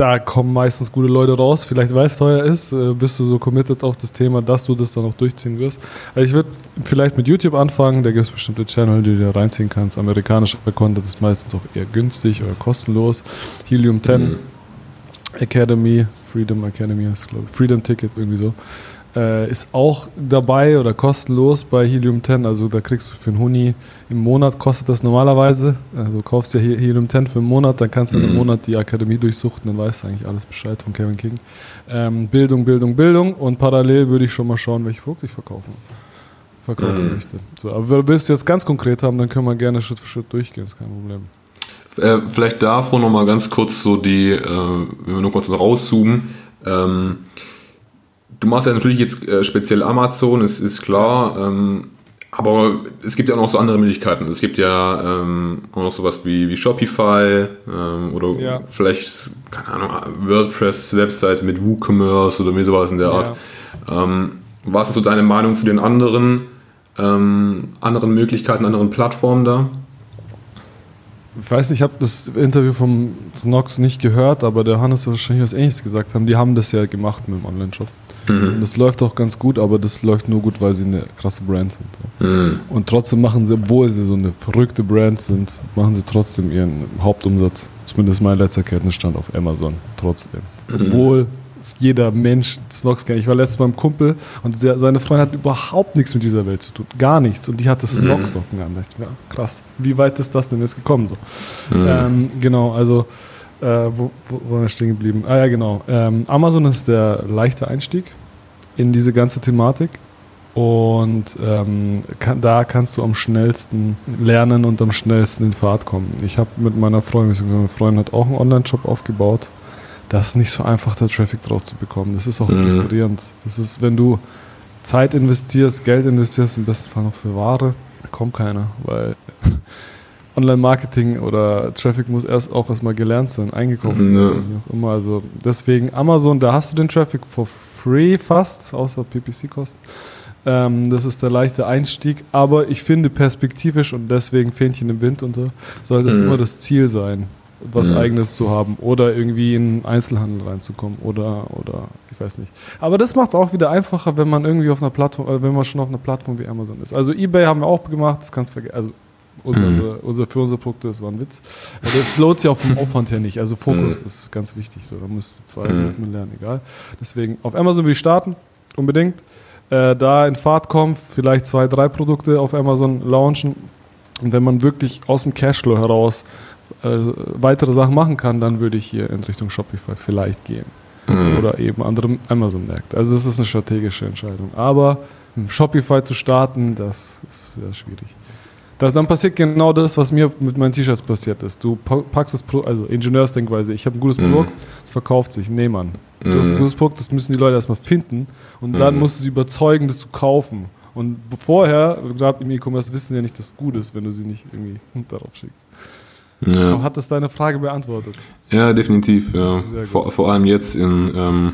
da kommen meistens gute Leute raus. Vielleicht weil es teuer ist, äh, bist du so committed auf das Thema, dass du das dann auch durchziehen wirst. Also ich würde vielleicht mit YouTube anfangen, da gibt es bestimmte Channel, die du da reinziehen kannst. Amerikanischer Content ist meistens auch eher günstig oder kostenlos. Helium 10 mhm. Academy, Freedom Academy heißt glaube ich, Freedom Ticket irgendwie so. Äh, ist auch dabei oder kostenlos bei Helium 10. Also da kriegst du für einen Huni im Monat kostet das normalerweise. Also du kaufst ja Helium 10 für einen Monat, dann kannst du mhm. einen Monat die Akademie durchsuchten, dann weißt du eigentlich alles Bescheid von Kevin King. Ähm, Bildung, Bildung, Bildung und parallel würde ich schon mal schauen, welche Produkte ich verkaufen, verkaufen mhm. möchte. So, aber willst du jetzt ganz konkret haben, dann können wir gerne Schritt für Schritt durchgehen, ist kein Problem. Äh, vielleicht davor nochmal ganz kurz so die, äh, wenn wir nur kurz rauszoomen. Ähm, Du machst ja natürlich jetzt äh, speziell Amazon, es ist klar. Ähm, aber es gibt ja auch noch so andere Möglichkeiten. Es gibt ja ähm, auch noch sowas wie, wie Shopify ähm, oder ja. vielleicht, keine Ahnung, WordPress-Webseite mit WooCommerce oder wie sowas in der Art. Ja. Ähm, was ist so deine Meinung zu den anderen, ähm, anderen Möglichkeiten, anderen Plattformen da? Ich weiß nicht, ich habe das Interview vom Snox nicht gehört, aber der Hannes wird wahrscheinlich was Ähnliches gesagt haben. Die haben das ja gemacht mit dem Online-Shop. Mhm. Das läuft auch ganz gut, aber das läuft nur gut, weil sie eine krasse Brand sind. Mhm. Und trotzdem machen sie, obwohl sie so eine verrückte Brand sind, machen sie trotzdem ihren Hauptumsatz, zumindest mein letzter Kenntnisstand auf Amazon, trotzdem. Mhm. Obwohl jeder Mensch Snox kennt. Ich war letztes Mal beim Kumpel und seine Freundin hat überhaupt nichts mit dieser Welt zu tun. Gar nichts. Und die hatte Snox-Socken mhm. an. Da dachte ich mir, krass, wie weit ist das denn jetzt gekommen? So. Mhm. Ähm, genau, also äh, wo, wo, wo waren wir stehen geblieben? Ah ja, genau. Ähm, Amazon ist der leichte Einstieg in diese ganze Thematik. Und ähm, kann, da kannst du am schnellsten lernen und am schnellsten in Fahrt kommen. Ich habe mit meiner Freundin, meine Freundin hat auch einen Online-Shop aufgebaut. Das ist nicht so einfach, da Traffic drauf zu bekommen. Das ist auch mhm. frustrierend. Das ist, wenn du Zeit investierst, Geld investierst, im besten Fall noch für Ware, kommt keiner, weil Online-Marketing oder Traffic muss erst auch erstmal gelernt sein, eingekauft sein, Ja. wie auch immer. Also deswegen Amazon, da hast du den Traffic for free fast, außer PPC-Kosten. Ähm, das ist der leichte Einstieg, aber ich finde perspektivisch und deswegen Fähnchen im Wind und so, sollte es Mhm. immer das Ziel sein, was Mhm. eigenes zu haben oder irgendwie in Einzelhandel reinzukommen oder, oder ich weiß nicht. Aber das macht es auch wieder einfacher, wenn man irgendwie auf einer Plattform, äh, wenn man schon auf einer Plattform wie Amazon ist. Also Ebay haben wir auch gemacht, das kannst du vergessen. Also unsere, Mhm. unser, für unsere Produkte, das war ein Witz. Das lohnt sich auch vom Aufwand her nicht. Also Fokus Mhm. ist ganz wichtig. So, da musst du zwei Mhm. Minuten lernen, egal. Deswegen auf Amazon will ich starten, unbedingt. Äh, da in Fahrt kommen, vielleicht zwei, drei Produkte auf Amazon launchen. Und wenn man wirklich aus dem Cashflow heraus äh, weitere Sachen machen kann, dann würde ich hier in Richtung Shopify vielleicht gehen. Mhm. Oder eben andere Amazon-Märkte. Also das ist eine strategische Entscheidung. Aber Shopify zu starten, das ist sehr schwierig. Das, dann passiert genau das, was mir mit meinen T-Shirts passiert ist. Du pa- packst das Produkt, also Ingenieursdenkweise, ich habe ein gutes Mhm. Produkt, es verkauft sich, nee Mann. Du hast ein Mhm. gutes Produkt, das müssen die Leute erstmal finden und dann Mhm. musst du sie überzeugen, das zu kaufen. Und vorher, gerade im E-Commerce, wissen ja nicht, dass es gut ist, wenn du sie nicht irgendwie darauf schickst. Ja. Hat das deine Frage beantwortet? Ja, definitiv. Ja. Vor, vor allem jetzt in, ähm,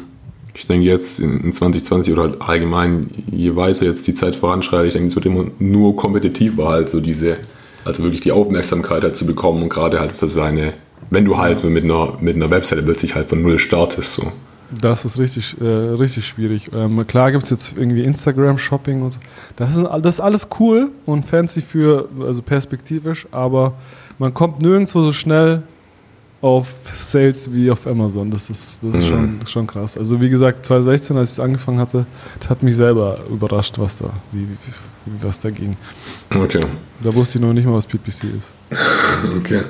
ich denke jetzt in, in 2020 oder halt allgemein, je weiter jetzt die Zeit voranschreitet, ich denke, es wird immer nur kompetitiver halt so diese, also wirklich die Aufmerksamkeit halt zu bekommen und gerade halt für seine, wenn du halt mit einer, mit einer Webseite plötzlich halt von null startest, so. Das ist richtig, äh, richtig schwierig. Ähm, klar gibt es jetzt irgendwie Instagram-Shopping und so. Das ist, das ist alles cool und fancy für, also perspektivisch, aber man kommt nirgendwo so schnell auf Sales wie auf Amazon. Das ist, das ist Mhm. schon, schon krass. Also wie gesagt, 2016, als ich es angefangen hatte, hat mich selber überrascht, was da, wie, wie was da ging. Okay. Da wusste ich noch nicht mal, was PPC ist. Okay.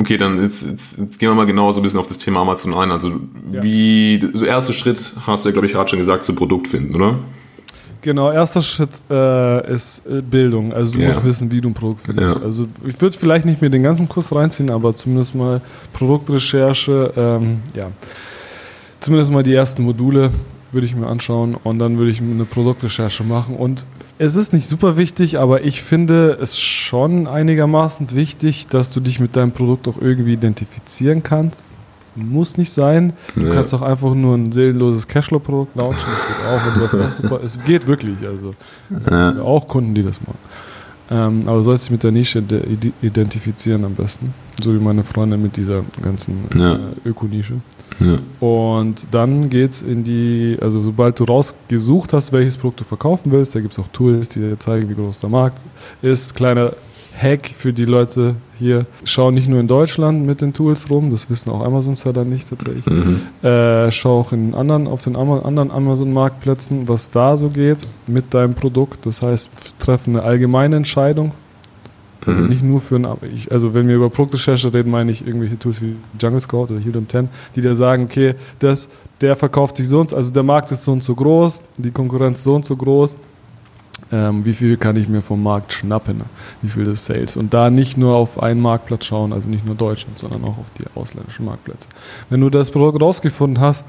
Okay, dann jetzt, jetzt, jetzt gehen wir mal genau so ein bisschen auf das Thema Amazon ein. Also Ja. wie, so erster Schritt hast du ja, glaube ich, gerade schon gesagt, zu Produkt finden, oder? Genau, erster Schritt äh, ist äh, Bildung. Also du Ja. musst wissen, wie du ein Produkt findest. Ja. Also ich würde vielleicht nicht mehr den ganzen Kurs reinziehen, aber zumindest mal Produktrecherche, ähm, ja. Zumindest mal die ersten Module würde ich mir anschauen und dann würde ich mir eine Produktrecherche machen. Und es ist nicht super wichtig, aber ich finde es schon einigermaßen wichtig, dass du dich mit deinem Produkt auch irgendwie identifizieren kannst. Muss nicht sein. Du Ja. kannst auch einfach nur ein seelenloses Cashflow-Produkt launchen. Das geht auch. Und super. Es geht wirklich. Also Ja. auch Kunden, die das machen. Ähm, aber du sollst dich mit der Nische de- ide- identifizieren am besten. So wie meine Freunde mit dieser ganzen Ja. äh, Ökonische. Ja. Und dann geht's in die, also sobald du rausgesucht hast, welches Produkt du verkaufen willst, da gibt es auch Tools, die dir zeigen, wie groß der Markt ist. Kleiner Hack für die Leute hier. Schau nicht nur in Deutschland mit den Tools rum, das wissen auch Amazon-Seller nicht tatsächlich. Mhm. Äh, schau auch in anderen, auf den anderen Amazon-Marktplätzen, was da so geht mit deinem Produkt. Das heißt, treffen eine allgemeine Entscheidung. Also Mhm. nicht nur für ein, also wenn wir über Produktrecherche reden, meine ich irgendwelche Tools wie Jungle Scout oder Helium 10, die dir sagen, okay, das, der verkauft sich so und so, also der Markt ist so und so groß, die Konkurrenz so und so groß. Ähm, wie viel kann ich mir vom Markt schnappen? Wie viel ist Sales? Und da nicht nur auf einen Marktplatz schauen, also nicht nur Deutschland, sondern auch auf die ausländischen Marktplätze. Wenn du das Produkt rausgefunden hast,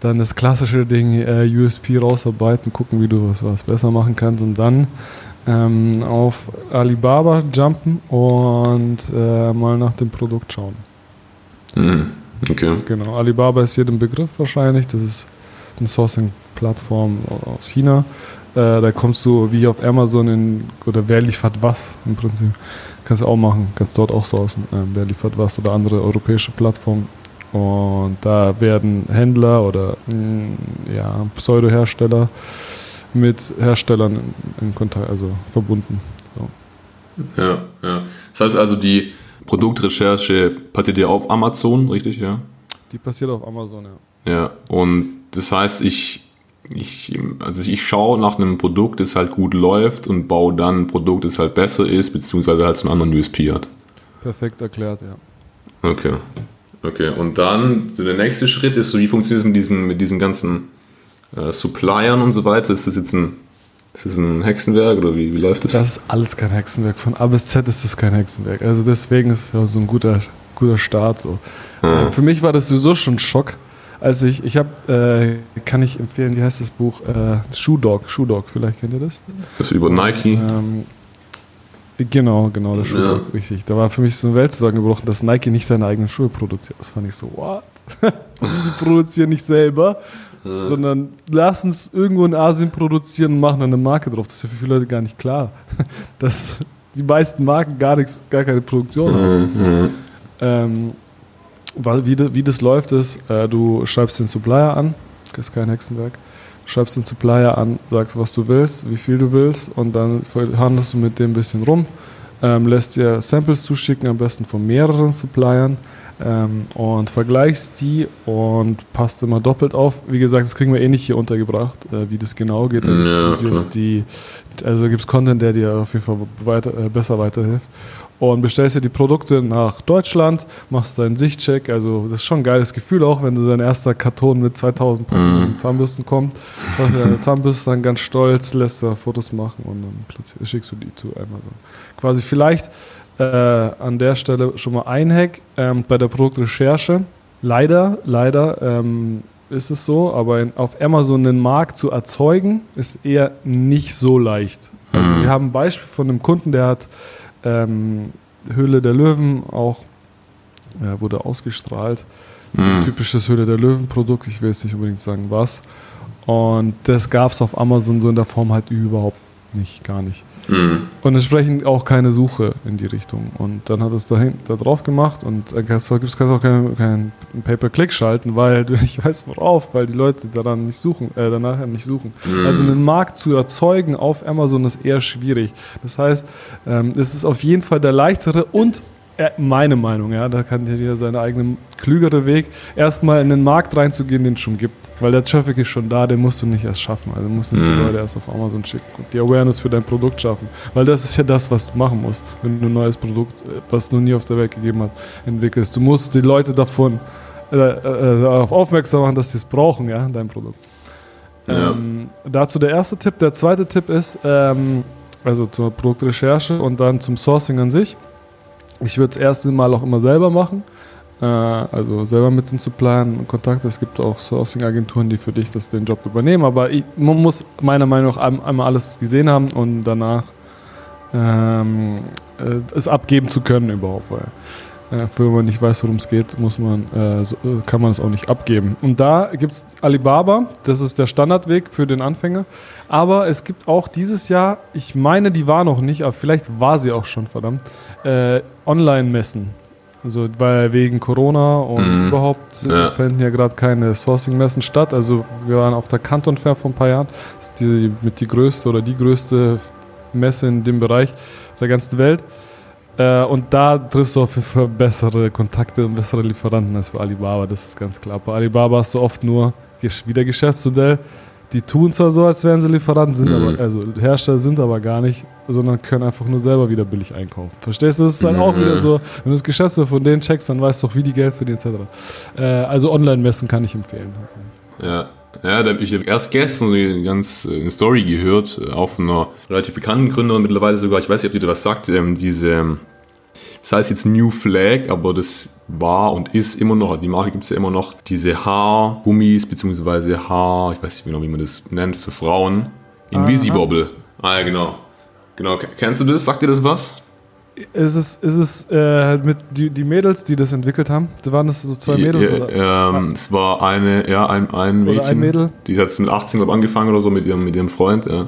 dann das klassische Ding äh, USP rausarbeiten, gucken, wie du was, was besser machen kannst und dann ähm, auf Alibaba jumpen und äh, mal nach dem Produkt schauen. Mhm. Okay. Genau, Alibaba ist jedem Begriff wahrscheinlich. Das ist eine Sourcing-Plattform aus China. Äh, da kommst du wie auf Amazon in, oder wer liefert was im Prinzip. Kannst du auch machen, kannst dort auch sourcen. Ähm, wer liefert was oder andere europäische Plattformen. Und da werden Händler oder mh, ja, Pseudo-Hersteller mit Herstellern in, in Kontakt, also verbunden. So. Ja, ja. Das heißt also, die Produktrecherche passiert ja auf Amazon, richtig, ja? Die passiert auf Amazon, ja. Ja, und das heißt, ich, ich, also ich schaue nach einem Produkt, das halt gut läuft und baue dann ein Produkt, das halt besser ist, beziehungsweise halt so einen anderen USP hat. Perfekt erklärt, ja. Okay. Okay, und dann so der nächste Schritt ist so, wie funktioniert es mit diesen, mit diesen ganzen äh, Suppliern und so weiter? Ist das jetzt ein, ist das ein Hexenwerk oder wie, wie läuft das? Das ist alles kein Hexenwerk. Von A bis Z ist es kein Hexenwerk. Also deswegen ist es ja so ein guter, guter Start. So. Ja. Für mich war das sowieso schon ein Schock. Als ich, ich habe, äh, kann ich empfehlen, wie heißt das Buch? Äh, Shoe Dog, Shoe Dog, vielleicht kennt ihr das? Das ist über Nike. Ähm, Genau, genau, das Schuh, ja. richtig. Da war für mich so eine Welt zusammengebrochen, dass Nike nicht seine eigenen Schuhe produziert. Das fand ich so, what? die produzieren nicht selber, ja. sondern lassen es irgendwo in Asien produzieren und machen dann eine Marke drauf. Das ist ja für viele Leute gar nicht klar, dass die meisten Marken gar nichts, gar keine Produktion haben. Mhm. Ähm, wie, wie das läuft, ist, äh, du schreibst den Supplier an, das ist kein Hexenwerk schreibst den Supplier an, sagst, was du willst, wie viel du willst und dann handelst du mit dem ein bisschen rum, ähm, lässt dir Samples zuschicken, am besten von mehreren Suppliern ähm, und vergleichst die und passt immer doppelt auf. Wie gesagt, das kriegen wir eh nicht hier untergebracht, äh, wie das genau geht. Da ja, Videos, die, also gibt es Content, der dir auf jeden Fall weiter, äh, besser weiterhilft und bestellst dir die Produkte nach Deutschland, machst deinen Sichtcheck. Also, das ist schon ein geiles Gefühl auch, wenn so dein erster Karton mit 2000 mm. Zahnbürsten kommt. Deine Zahnbürste dann ganz stolz, lässt da Fotos machen und dann schickst du die zu Amazon. Quasi vielleicht äh, an der Stelle schon mal ein Hack ähm, bei der Produktrecherche. Leider, leider ähm, ist es so, aber in, auf Amazon einen Markt zu erzeugen, ist eher nicht so leicht. Also, mm. wir haben ein Beispiel von einem Kunden, der hat ähm, Höhle der Löwen auch ja, wurde ausgestrahlt. So ein mhm. typisches Höhle der Löwen-Produkt, ich will jetzt nicht unbedingt sagen was. Und das gab es auf Amazon so in der Form halt überhaupt nicht, gar nicht. Mhm. Und entsprechend auch keine Suche in die Richtung. Und dann hat es da, da drauf gemacht und dann kannst du, auch kein, kein Pay-per-Click schalten, weil du nicht weißt worauf, weil die Leute daran nicht suchen, äh, danach nicht suchen. Mhm. Also einen Markt zu erzeugen auf Amazon ist eher schwierig. Das heißt, ähm, es ist auf jeden Fall der leichtere und meine Meinung, ja, da kann jeder seinen eigenen klügere Weg, erstmal in den Markt reinzugehen, den es schon gibt. Weil der Traffic ist schon da, den musst du nicht erst schaffen. Also du musst nicht mhm. die Leute erst auf Amazon schicken und die Awareness für dein Produkt schaffen. Weil das ist ja das, was du machen musst, wenn du ein neues Produkt, was noch nie auf der Welt gegeben hat, entwickelst. Du musst die Leute davon äh, äh, darauf aufmerksam machen, dass sie es brauchen, ja, dein Produkt. Ja. Ähm, dazu der erste Tipp. Der zweite Tipp ist, ähm, also zur Produktrecherche und dann zum Sourcing an sich ich würde es erste Mal auch immer selber machen. Äh, also selber mit den Suppliern Kontakt. Es gibt auch Sourcing-Agenturen, die für dich das, den Job übernehmen. Aber ich, man muss meiner Meinung nach einmal alles gesehen haben und danach ähm, äh, es abgeben zu können überhaupt. Weil äh, wenn man nicht weiß, worum es geht, muss man, äh, so, äh, kann man es auch nicht abgeben. Und da gibt es Alibaba, das ist der Standardweg für den Anfänger. Aber es gibt auch dieses Jahr, ich meine, die war noch nicht, aber vielleicht war sie auch schon, verdammt, äh, Online-Messen. Also, weil wegen Corona und mhm. überhaupt ja. finden ja gerade keine Sourcing-Messen statt. Also, wir waren auf der Canton Fair vor ein paar Jahren. Das ist die, mit die größte oder die größte Messe in dem Bereich der ganzen Welt. Äh, und da triffst du auf jeden Fall bessere Kontakte und bessere Lieferanten als bei Alibaba, das ist ganz klar. Bei Alibaba hast du oft nur wieder Geschäftsmodell. Die tun zwar so, als wären sie Lieferanten, sind mhm. aber, also Hersteller sind aber gar nicht, sondern können einfach nur selber wieder billig einkaufen. Verstehst du? Das ist dann mhm. auch wieder so, wenn du das Geschäftsmodell von denen checkst, dann weißt du auch, wie die Geld verdienen, etc. Äh, also Online-Messen kann ich empfehlen. Ja. Ja, da habe ich erst gestern eine ganz äh, eine Story gehört, äh, auch von einer relativ bekannten Gründerin mittlerweile sogar, ich weiß nicht, ob die da was sagt, ähm, diese, das heißt jetzt New Flag, aber das war und ist immer noch, also die Marke gibt es ja immer noch, diese Haargummis, beziehungsweise Haar, ich weiß nicht genau, wie man das nennt, für Frauen, Invisibobble. Ah ja, genau. Genau, kennst du das? Sagt dir das was? Ist es, ist es äh, mit die, die Mädels, die das entwickelt haben? Waren das so zwei Mädels? Ja, ähm, es war eine, ja, ein, ein Mädchen. Oder ein Mädel? Die hat mit 18 glaub, angefangen oder so mit ihrem, mit ihrem Freund, ja.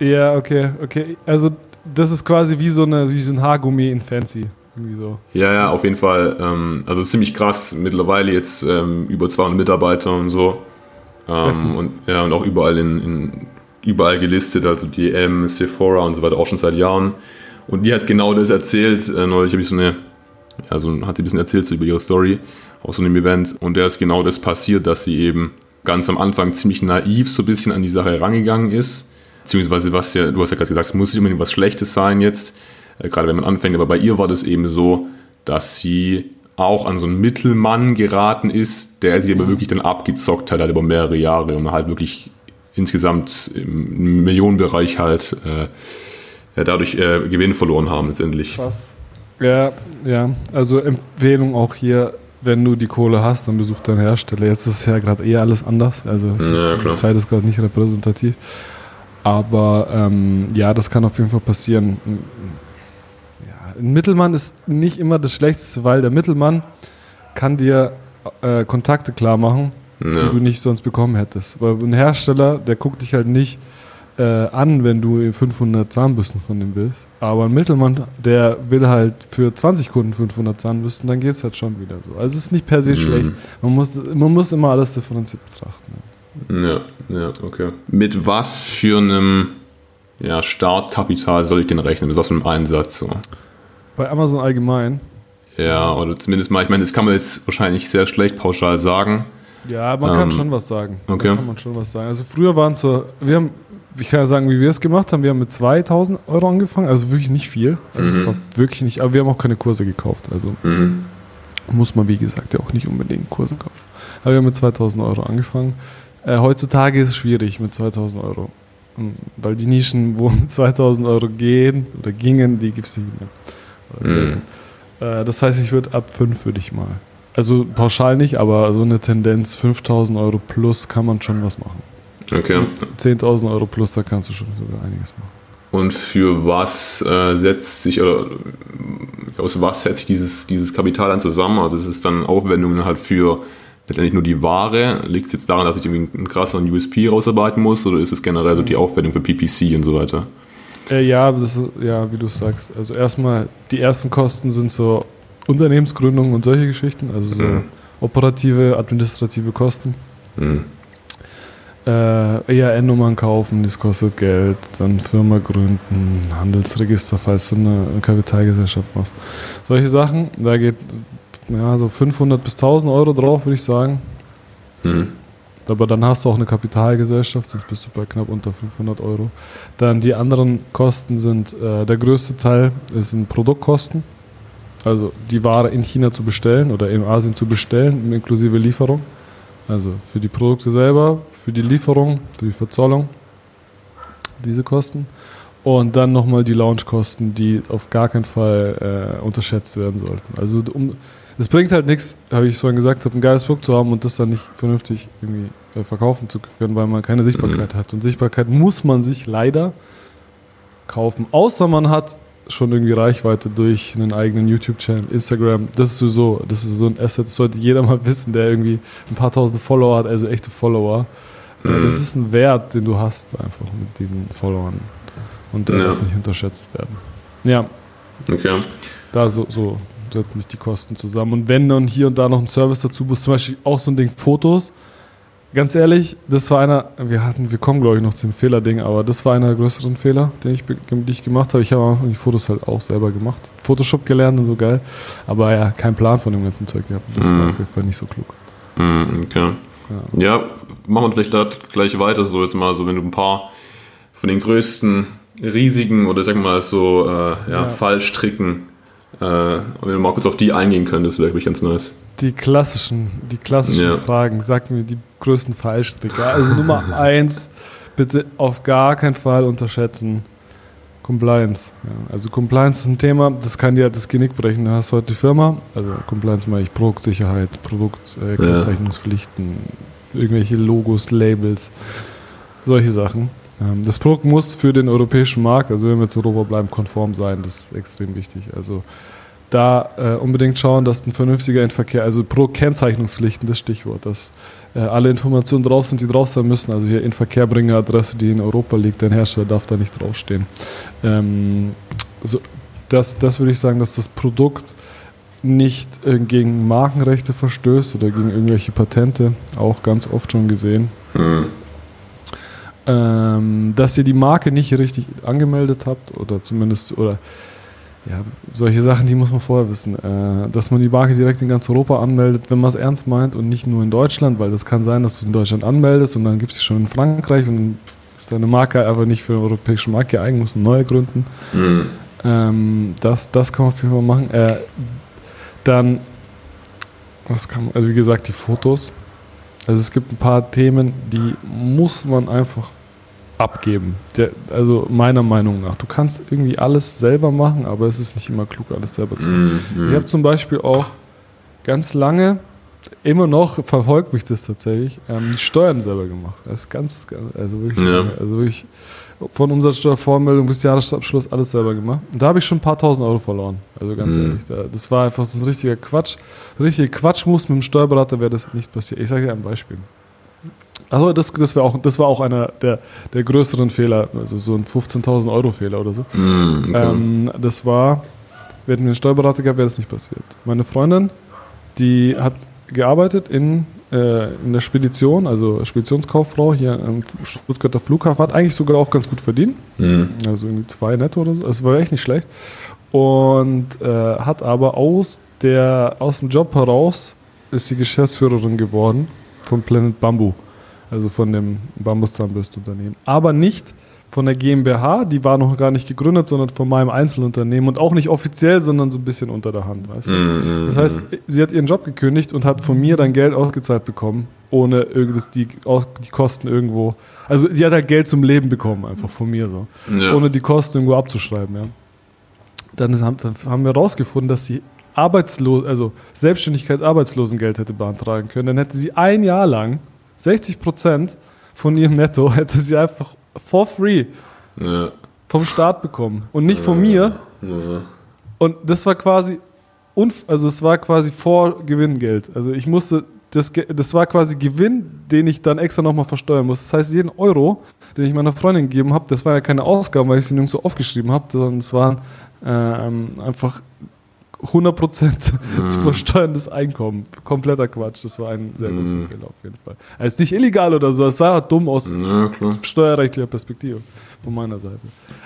Ja, okay, okay. Also das ist quasi wie so, eine, wie so ein Haargummi in Fancy. Irgendwie so. Ja, ja, auf jeden Fall. Ähm, also ziemlich krass. Mittlerweile jetzt ähm, über 200 Mitarbeiter und so. Ähm, und, ja, und auch überall in, in überall gelistet, also DM, Sephora und so weiter, auch schon seit Jahren. Und die hat genau das erzählt. Äh, neulich habe ich so eine, also hat sie ein bisschen erzählt so über ihre Story aus so einem Event. Und der ist genau das passiert, dass sie eben ganz am Anfang ziemlich naiv so ein bisschen an die Sache herangegangen ist. Beziehungsweise, was ja, du hast ja gerade gesagt, es muss nicht unbedingt was Schlechtes sein jetzt, äh, gerade wenn man anfängt. Aber bei ihr war das eben so, dass sie auch an so einen Mittelmann geraten ist, der sie aber mhm. wirklich dann abgezockt hat, halt über mehrere Jahre und halt wirklich insgesamt im Millionenbereich halt äh, ja, dadurch äh, Gewinn verloren haben letztendlich. Krass. Ja, ja, also Empfehlung auch hier, wenn du die Kohle hast, dann besuch deinen Hersteller. Jetzt ist es ja gerade eher alles anders, also ja, die Zeit ist gerade nicht repräsentativ. Aber ähm, ja, das kann auf jeden Fall passieren. ein Mittelmann ist nicht immer das Schlechteste, weil der Mittelmann kann dir äh, Kontakte klar machen, ja. die du nicht sonst bekommen hättest. Weil ein Hersteller, der guckt dich halt nicht äh, an, wenn du 500 Zahnbürsten von dem willst. Aber ein Mittelmann, der will halt für 20 Kunden 500 Zahnbürsten, dann geht es halt schon wieder so. Also es ist nicht per se mhm. schlecht. Man muss, man muss immer alles differenziert betrachten. Ja, ja, okay. Mit was für einem ja, Startkapital soll ich denn rechnen? Mit was für einem Einsatz? So? Bei Amazon allgemein? Ja, oder zumindest mal, ich meine, das kann man jetzt wahrscheinlich sehr schlecht pauschal sagen. Ja, man ähm, kann schon was sagen. Okay. Da kann man schon was sagen. Also früher waren es so, wir haben ich kann ja sagen, wie wir es gemacht haben. Wir haben mit 2000 Euro angefangen, also wirklich nicht viel. Also es mhm. war wirklich nicht, aber wir haben auch keine Kurse gekauft. Also mhm. muss man, wie gesagt, ja auch nicht unbedingt Kurse kaufen. Aber wir haben mit 2000 Euro angefangen. Äh, heutzutage ist es schwierig mit 2000 Euro. Hm, weil die Nischen, wo mit 2000 Euro gehen oder gingen, die gibt es nicht mehr. Mhm. Äh, das heißt, ich würde ab 5 würde ich mal. Also pauschal nicht, aber so eine Tendenz 5000 Euro plus kann man schon was machen. Okay. 10.000 Euro plus, da kannst du schon sogar einiges machen. Und für was äh, setzt sich oder aus was setzt sich dieses, dieses Kapital dann zusammen? Also ist es dann Aufwendungen halt für letztendlich nur die Ware? Liegt es jetzt daran, dass ich irgendwie einen krasseren USP rausarbeiten muss oder ist es generell so die mhm. Aufwendung für PPC und so weiter? Äh, ja, das ist, ja, wie du sagst. Also erstmal, die ersten Kosten sind so Unternehmensgründung und solche Geschichten, also so mhm. operative, administrative Kosten. Mhm äh, ERN-Nummern kaufen, das kostet Geld, dann Firma gründen, Handelsregister, falls du eine Kapitalgesellschaft machst. Solche Sachen, da geht ja, so 500 bis 1000 Euro drauf, würde ich sagen. Mhm. Aber dann hast du auch eine Kapitalgesellschaft, sonst bist du bei knapp unter 500 Euro. Dann die anderen Kosten sind, äh, der größte Teil sind Produktkosten. Also die Ware in China zu bestellen oder in Asien zu bestellen, inklusive Lieferung. Also für die Produkte selber, für die Lieferung, für die Verzollung, diese Kosten. Und dann nochmal die Launchkosten, die auf gar keinen Fall äh, unterschätzt werden sollten. Also um, es bringt halt nichts, habe ich vorhin gesagt, ein geiles Produkt zu haben und das dann nicht vernünftig irgendwie äh, verkaufen zu können, weil man keine Sichtbarkeit mhm. hat. Und Sichtbarkeit muss man sich leider kaufen, außer man hat schon irgendwie Reichweite durch einen eigenen YouTube-Channel, Instagram. Das ist so, das ist so ein Asset, das sollte jeder mal wissen, der irgendwie ein paar tausend Follower hat, also echte Follower. Mhm. Das ist ein Wert, den du hast einfach mit diesen Followern. Und der ja. darf nicht unterschätzt werden. Ja. Okay. Da so, so setzen sich die Kosten zusammen. Und wenn dann hier und da noch ein Service dazu muss, zum Beispiel auch so ein Ding Fotos, ganz ehrlich, das war einer, wir hatten, wir kommen glaube ich noch zum Fehlerding, aber das war einer der größeren Fehler, den ich, den ich gemacht habe. Ich habe die Fotos halt auch selber gemacht. Photoshop gelernt und so geil, aber ja, keinen Plan von dem ganzen Zeug gehabt. Das mm. war auf jeden Fall nicht so klug. Mm, okay. Ja. ja, machen wir vielleicht da gleich weiter, so jetzt mal so, wenn du ein paar von den größten riesigen oder sagen wir mal so äh, ja, ja. Fallstricken, äh, wenn du mal kurz auf die eingehen könntest, wäre wirklich ganz nice. Die klassischen, die klassischen ja. Fragen, sag mir die größten Fallstricke. Also Nummer eins, bitte auf gar keinen Fall unterschätzen. Compliance. Ja, also Compliance ist ein Thema, das kann dir das Genick brechen. Du hast heute die Firma, also Compliance meine ich Produktsicherheit, Produktkennzeichnungspflichten, äh, irgendwelche Logos, Labels, solche Sachen. Ähm, das Produkt muss für den europäischen Markt, also wenn wir zu Europa bleiben, konform sein. Das ist extrem wichtig. Also da äh, unbedingt schauen, dass ein vernünftiger Endverkehr, also pro Kennzeichnungspflichten, das Stichwort, dass äh, alle Informationen drauf sind, die drauf sein müssen. Also hier Inverkehrbringeradresse, die in Europa liegt, der Hersteller darf da nicht draufstehen. Ähm, so, das, das würde ich sagen, dass das Produkt nicht äh, gegen Markenrechte verstößt oder gegen irgendwelche Patente, auch ganz oft schon gesehen. Mhm. Ähm, dass ihr die Marke nicht richtig angemeldet habt oder zumindest oder ja, solche Sachen, die muss man vorher wissen. Äh, dass man die Marke direkt in ganz Europa anmeldet, wenn man es ernst meint und nicht nur in Deutschland, weil das kann sein, dass du in Deutschland anmeldest und dann gibt es sie schon in Frankreich und dann ist deine Marke aber nicht für den europäischen Markt geeignet, musst neue gründen. Mhm. Ähm, das, das kann man auf jeden Fall machen. Äh, dann, was kann man, also wie gesagt, die Fotos. Also es gibt ein paar Themen, die muss man einfach abgeben. Der, also meiner Meinung nach. Du kannst irgendwie alles selber machen, aber es ist nicht immer klug, alles selber zu machen. Mm, mm. Ich habe zum Beispiel auch ganz lange, immer noch verfolgt mich das tatsächlich, ähm, Steuern selber gemacht. Das ist ganz, ganz also wirklich, Ja. also wirklich von Umsatzsteuervoranmeldung bis Jahresabschluss alles selber gemacht. Und da habe ich schon ein paar tausend Euro verloren. Also ganz Mhm. ehrlich, da, das war einfach so ein richtiger Quatsch. Richtiger Quatschmus mit dem Steuerberater wäre das nicht passiert. Ich sage dir ein Beispiel. Also das, das, wär auch, das war auch einer der, der größeren Fehler, also so ein 15.000 Euro Fehler oder so. Hm, okay. Ähm, das war, wir hätten einen Steuerberater gehabt, wäre das nicht passiert. Meine Freundin, die hat gearbeitet in, äh, in der Spedition, also Speditionskauffrau hier am Stuttgarter Flughafen, hat eigentlich sogar auch ganz gut verdient. Hm. Also irgendwie zwei netto oder so. Das war echt nicht schlecht. Und äh, hat aber aus, der, aus dem Job heraus ist sie Geschäftsführerin geworden von Planet Bamboo. Also von dem Bambuszahnbürstunternehmen. Aber nicht von der GmbH, die war noch gar nicht gegründet, sondern von meinem Einzelunternehmen und auch nicht offiziell, sondern so ein bisschen unter der Hand. Weißt du? Hm, Das heißt, sie hat ihren Job gekündigt und hat von mir dann Geld ausgezahlt bekommen, ohne irgendwas, die, die Kosten irgendwo. Also sie hat halt Geld zum Leben bekommen, einfach von mir so. ja. Ohne die Kosten irgendwo abzuschreiben, ja. Dann, ist, dann haben wir herausgefunden, dass sie arbeitslos, also Selbstständigkeitsarbeitslosengeld hätte beantragen können. Dann hätte sie ein Jahr lang 60 Prozent von ihrem Netto hätte sie einfach for free ja. vom Staat bekommen und nicht von mir. Ja. Und das war quasi, also es war quasi vor Gewinngeld. Also ich musste, das, das war quasi Gewinn, den ich dann extra nochmal versteuern muss. Das heißt, jeden Euro, den ich meiner Freundin gegeben habe, das waren ja keine Ausgaben, weil ich sie nirgendwo aufgeschrieben habe, sondern es waren ähm, einfach 100% zu versteuerndes Einkommen. Kompletter Quatsch. Das war ein sehr großer Mhm. Fehler auf jeden Fall. Also es ist nicht illegal oder so, es war dumm aus ja, steuerrechtlicher Perspektive von meiner Seite.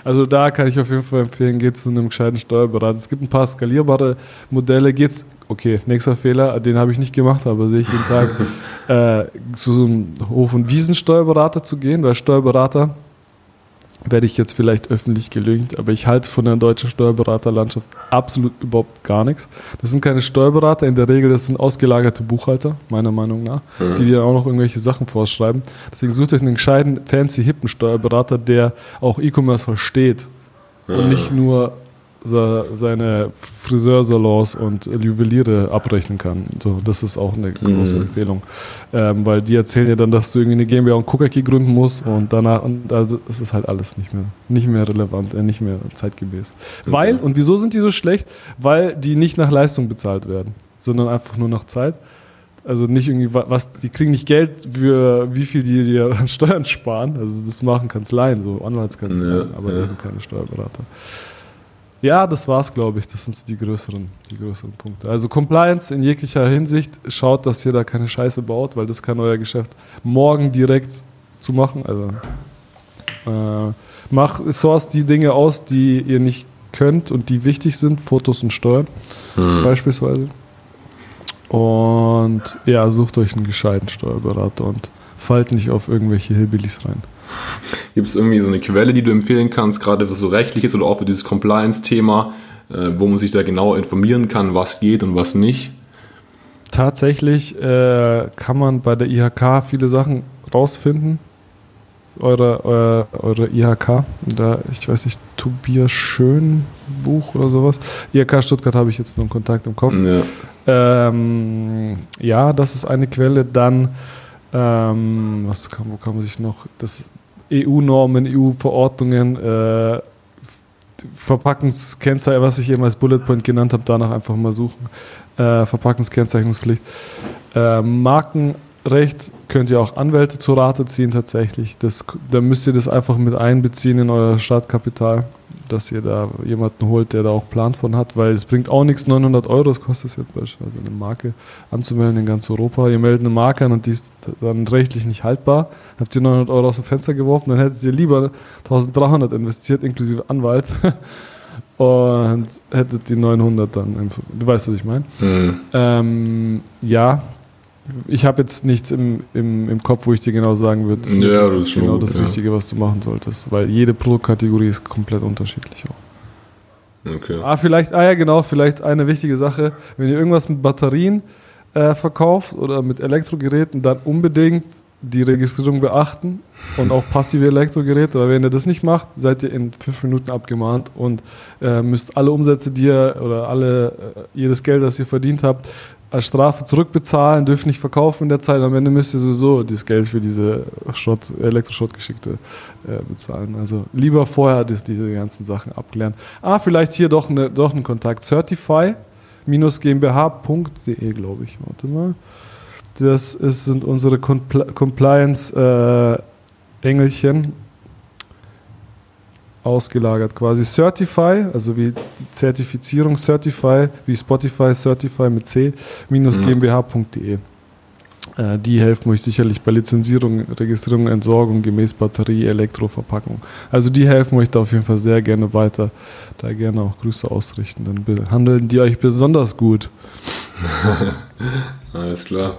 Also da kann ich auf jeden Fall empfehlen, geht zu einem gescheiten Steuerberater. Es gibt ein paar skalierbare Modelle. Geht's, okay, nächster Fehler, den habe ich nicht gemacht, aber sehe ich jeden Tag, äh, zu so einem Hof- und Wiesensteuerberater zu gehen, weil Steuerberater werde ich jetzt vielleicht öffentlich gelügt, aber ich halte von der deutschen Steuerberaterlandschaft absolut überhaupt gar nichts. Das sind keine Steuerberater, in der Regel das sind ausgelagerte Buchhalter, meiner Meinung nach, die dir auch noch irgendwelche Sachen vorschreiben. Deswegen sucht euch einen gescheiten, fancy, hippen Steuerberater, der auch E-Commerce versteht und nicht nur seine Friseursalons und Juweliere abrechnen kann. So, das ist auch eine große Mhm. Empfehlung. Ähm, weil die erzählen dir dann, dass du irgendwie eine GmbH und Cookie gründen musst und danach, und also es ist halt alles nicht mehr, nicht mehr relevant, äh, nicht mehr zeitgemäß. Weil, und wieso sind die so schlecht? Weil die nicht nach Leistung bezahlt werden, sondern einfach nur nach Zeit. Also nicht irgendwie, wa- was, die kriegen nicht Geld für wie viel die dir an Steuern sparen. Also das machen Kanzleien, so Anwaltskanzleien, Ja, aber ja. eben keine Steuerberater. Ja, das war's, glaube ich. Das sind so die größeren, die größeren Punkte. Also Compliance in jeglicher Hinsicht. Schaut, dass ihr da keine Scheiße baut, weil das kann euer Geschäft morgen direkt zu machen. Also äh, mach, source die Dinge aus, die ihr nicht könnt und die wichtig sind, Fotos und Steuern Hm. beispielsweise. Und ja, sucht euch einen gescheiten Steuerberater und fallt nicht auf irgendwelche Hillbillies rein. Gibt es irgendwie so eine Quelle, die du empfehlen kannst, gerade für so rechtliches oder auch für dieses Compliance-Thema, äh, wo man sich da genau informieren kann, was geht und was nicht? Tatsächlich äh, kann man bei der IHK viele Sachen rausfinden. Eure, eure, eure IHK, da, ich weiß nicht, Tobias Schön Buch oder sowas. IHK Stuttgart habe ich jetzt nur einen Kontakt im Kopf. Ja. Ähm, ja, das ist eine Quelle. Dann, ähm, was kann, wo kann man sich noch, das EU-Normen, EU-Verordnungen, äh, Verpackungskennzeichen, was ich eben als Bullet Point genannt habe, danach einfach mal suchen. Äh, Verpackungskennzeichnungspflicht. Äh, Markenrecht könnt ihr auch Anwälte zu Rate ziehen tatsächlich. Das, da müsst ihr das einfach mit einbeziehen in euer Startkapital, dass ihr da jemanden holt, der da auch Plan von hat, weil es bringt auch nichts, 900 Euro, das kostet es jetzt beispielsweise eine Marke anzumelden in ganz Europa. Ihr meldet eine Marke an und die ist dann rechtlich nicht haltbar. Habt ihr 900 Euro aus dem Fenster geworfen, dann hättet ihr lieber 1300 investiert, inklusive Anwalt. Und hättet die 900 dann. Du weißt, was ich meine. Hm. Ähm, ja, ich habe jetzt nichts im, im, im Kopf, wo ich dir genau sagen würde, Ja, das, das ist genau gut, das ja. Richtige, was du machen solltest. Weil jede Produktkategorie ist komplett unterschiedlich auch. Okay. Ah, vielleicht, ah ja, genau, vielleicht eine wichtige Sache. Wenn ihr irgendwas mit Batterien äh, verkauft oder mit Elektrogeräten, dann unbedingt die Registrierung beachten und auch passive Elektrogeräte, weil wenn ihr das nicht macht, seid ihr in fünf Minuten abgemahnt und äh, müsst alle Umsätze, die ihr oder alle, äh, jedes Geld, das ihr verdient habt, als Strafe zurückbezahlen, dürfen nicht verkaufen in der Zeit. Am Ende müsst ihr sowieso das Geld für diese Schrott, Elektroschrottgeschichte äh, bezahlen. Also lieber vorher das, diese ganzen Sachen abklären. Ah, vielleicht hier doch, eine, doch ein Kontakt. Certify-gmbh.de, glaube ich. Warte mal. Das ist, sind unsere Compl Compliance-Engelchen. Ausgelagert quasi. Certify, also wie die Zertifizierung Certify, wie Spotify Certify mit C, minus gmbh.de. Äh, die helfen euch sicherlich bei Lizenzierung, Registrierung, Entsorgung gemäß Batterie, Elektroverpackung. Also die helfen euch da auf jeden Fall sehr gerne weiter. Da gerne auch Grüße ausrichten. Dann behandeln die euch besonders gut. Alles klar.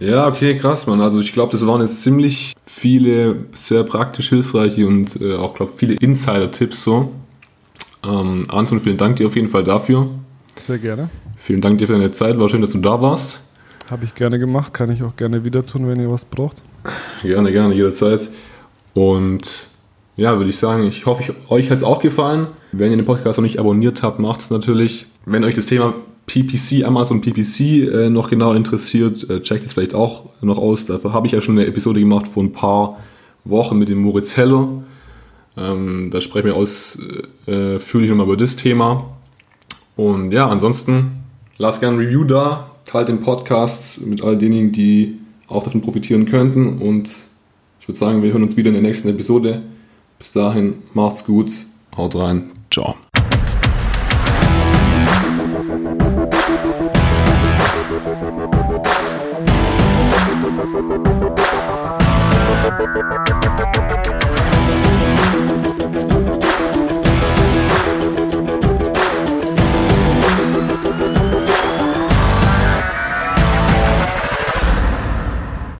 Ja, okay, krass, Mann. Also ich glaube, das waren jetzt ziemlich viele sehr praktisch hilfreiche und äh, auch, glaube viele Insider-Tipps so. Ähm, Anton, vielen Dank dir auf jeden Fall dafür. Sehr gerne. Vielen Dank dir für deine Zeit. War schön, dass du da warst. Habe ich gerne gemacht. Kann ich auch gerne wieder tun, wenn ihr was braucht. Gerne, gerne, jederzeit. Und ja, würde ich sagen, ich hoffe, euch hat es auch gefallen. Wenn ihr den Podcast noch nicht abonniert habt, macht es natürlich. Wenn euch das Thema PPC, Amazon PPC äh, noch genau interessiert, äh, checkt es vielleicht auch noch aus. Dafür habe ich ja schon eine Episode gemacht vor ein paar Wochen mit dem Moritz Heller. Ähm, da sprechen wir ausführlich äh, nochmal über das Thema. Und ja, ansonsten lasst gerne ein Review da, teilt den Podcast mit all denjenigen, die auch davon profitieren könnten. Und ich würde sagen, wir hören uns wieder in der nächsten Episode. Bis dahin, macht's gut, haut rein, ciao.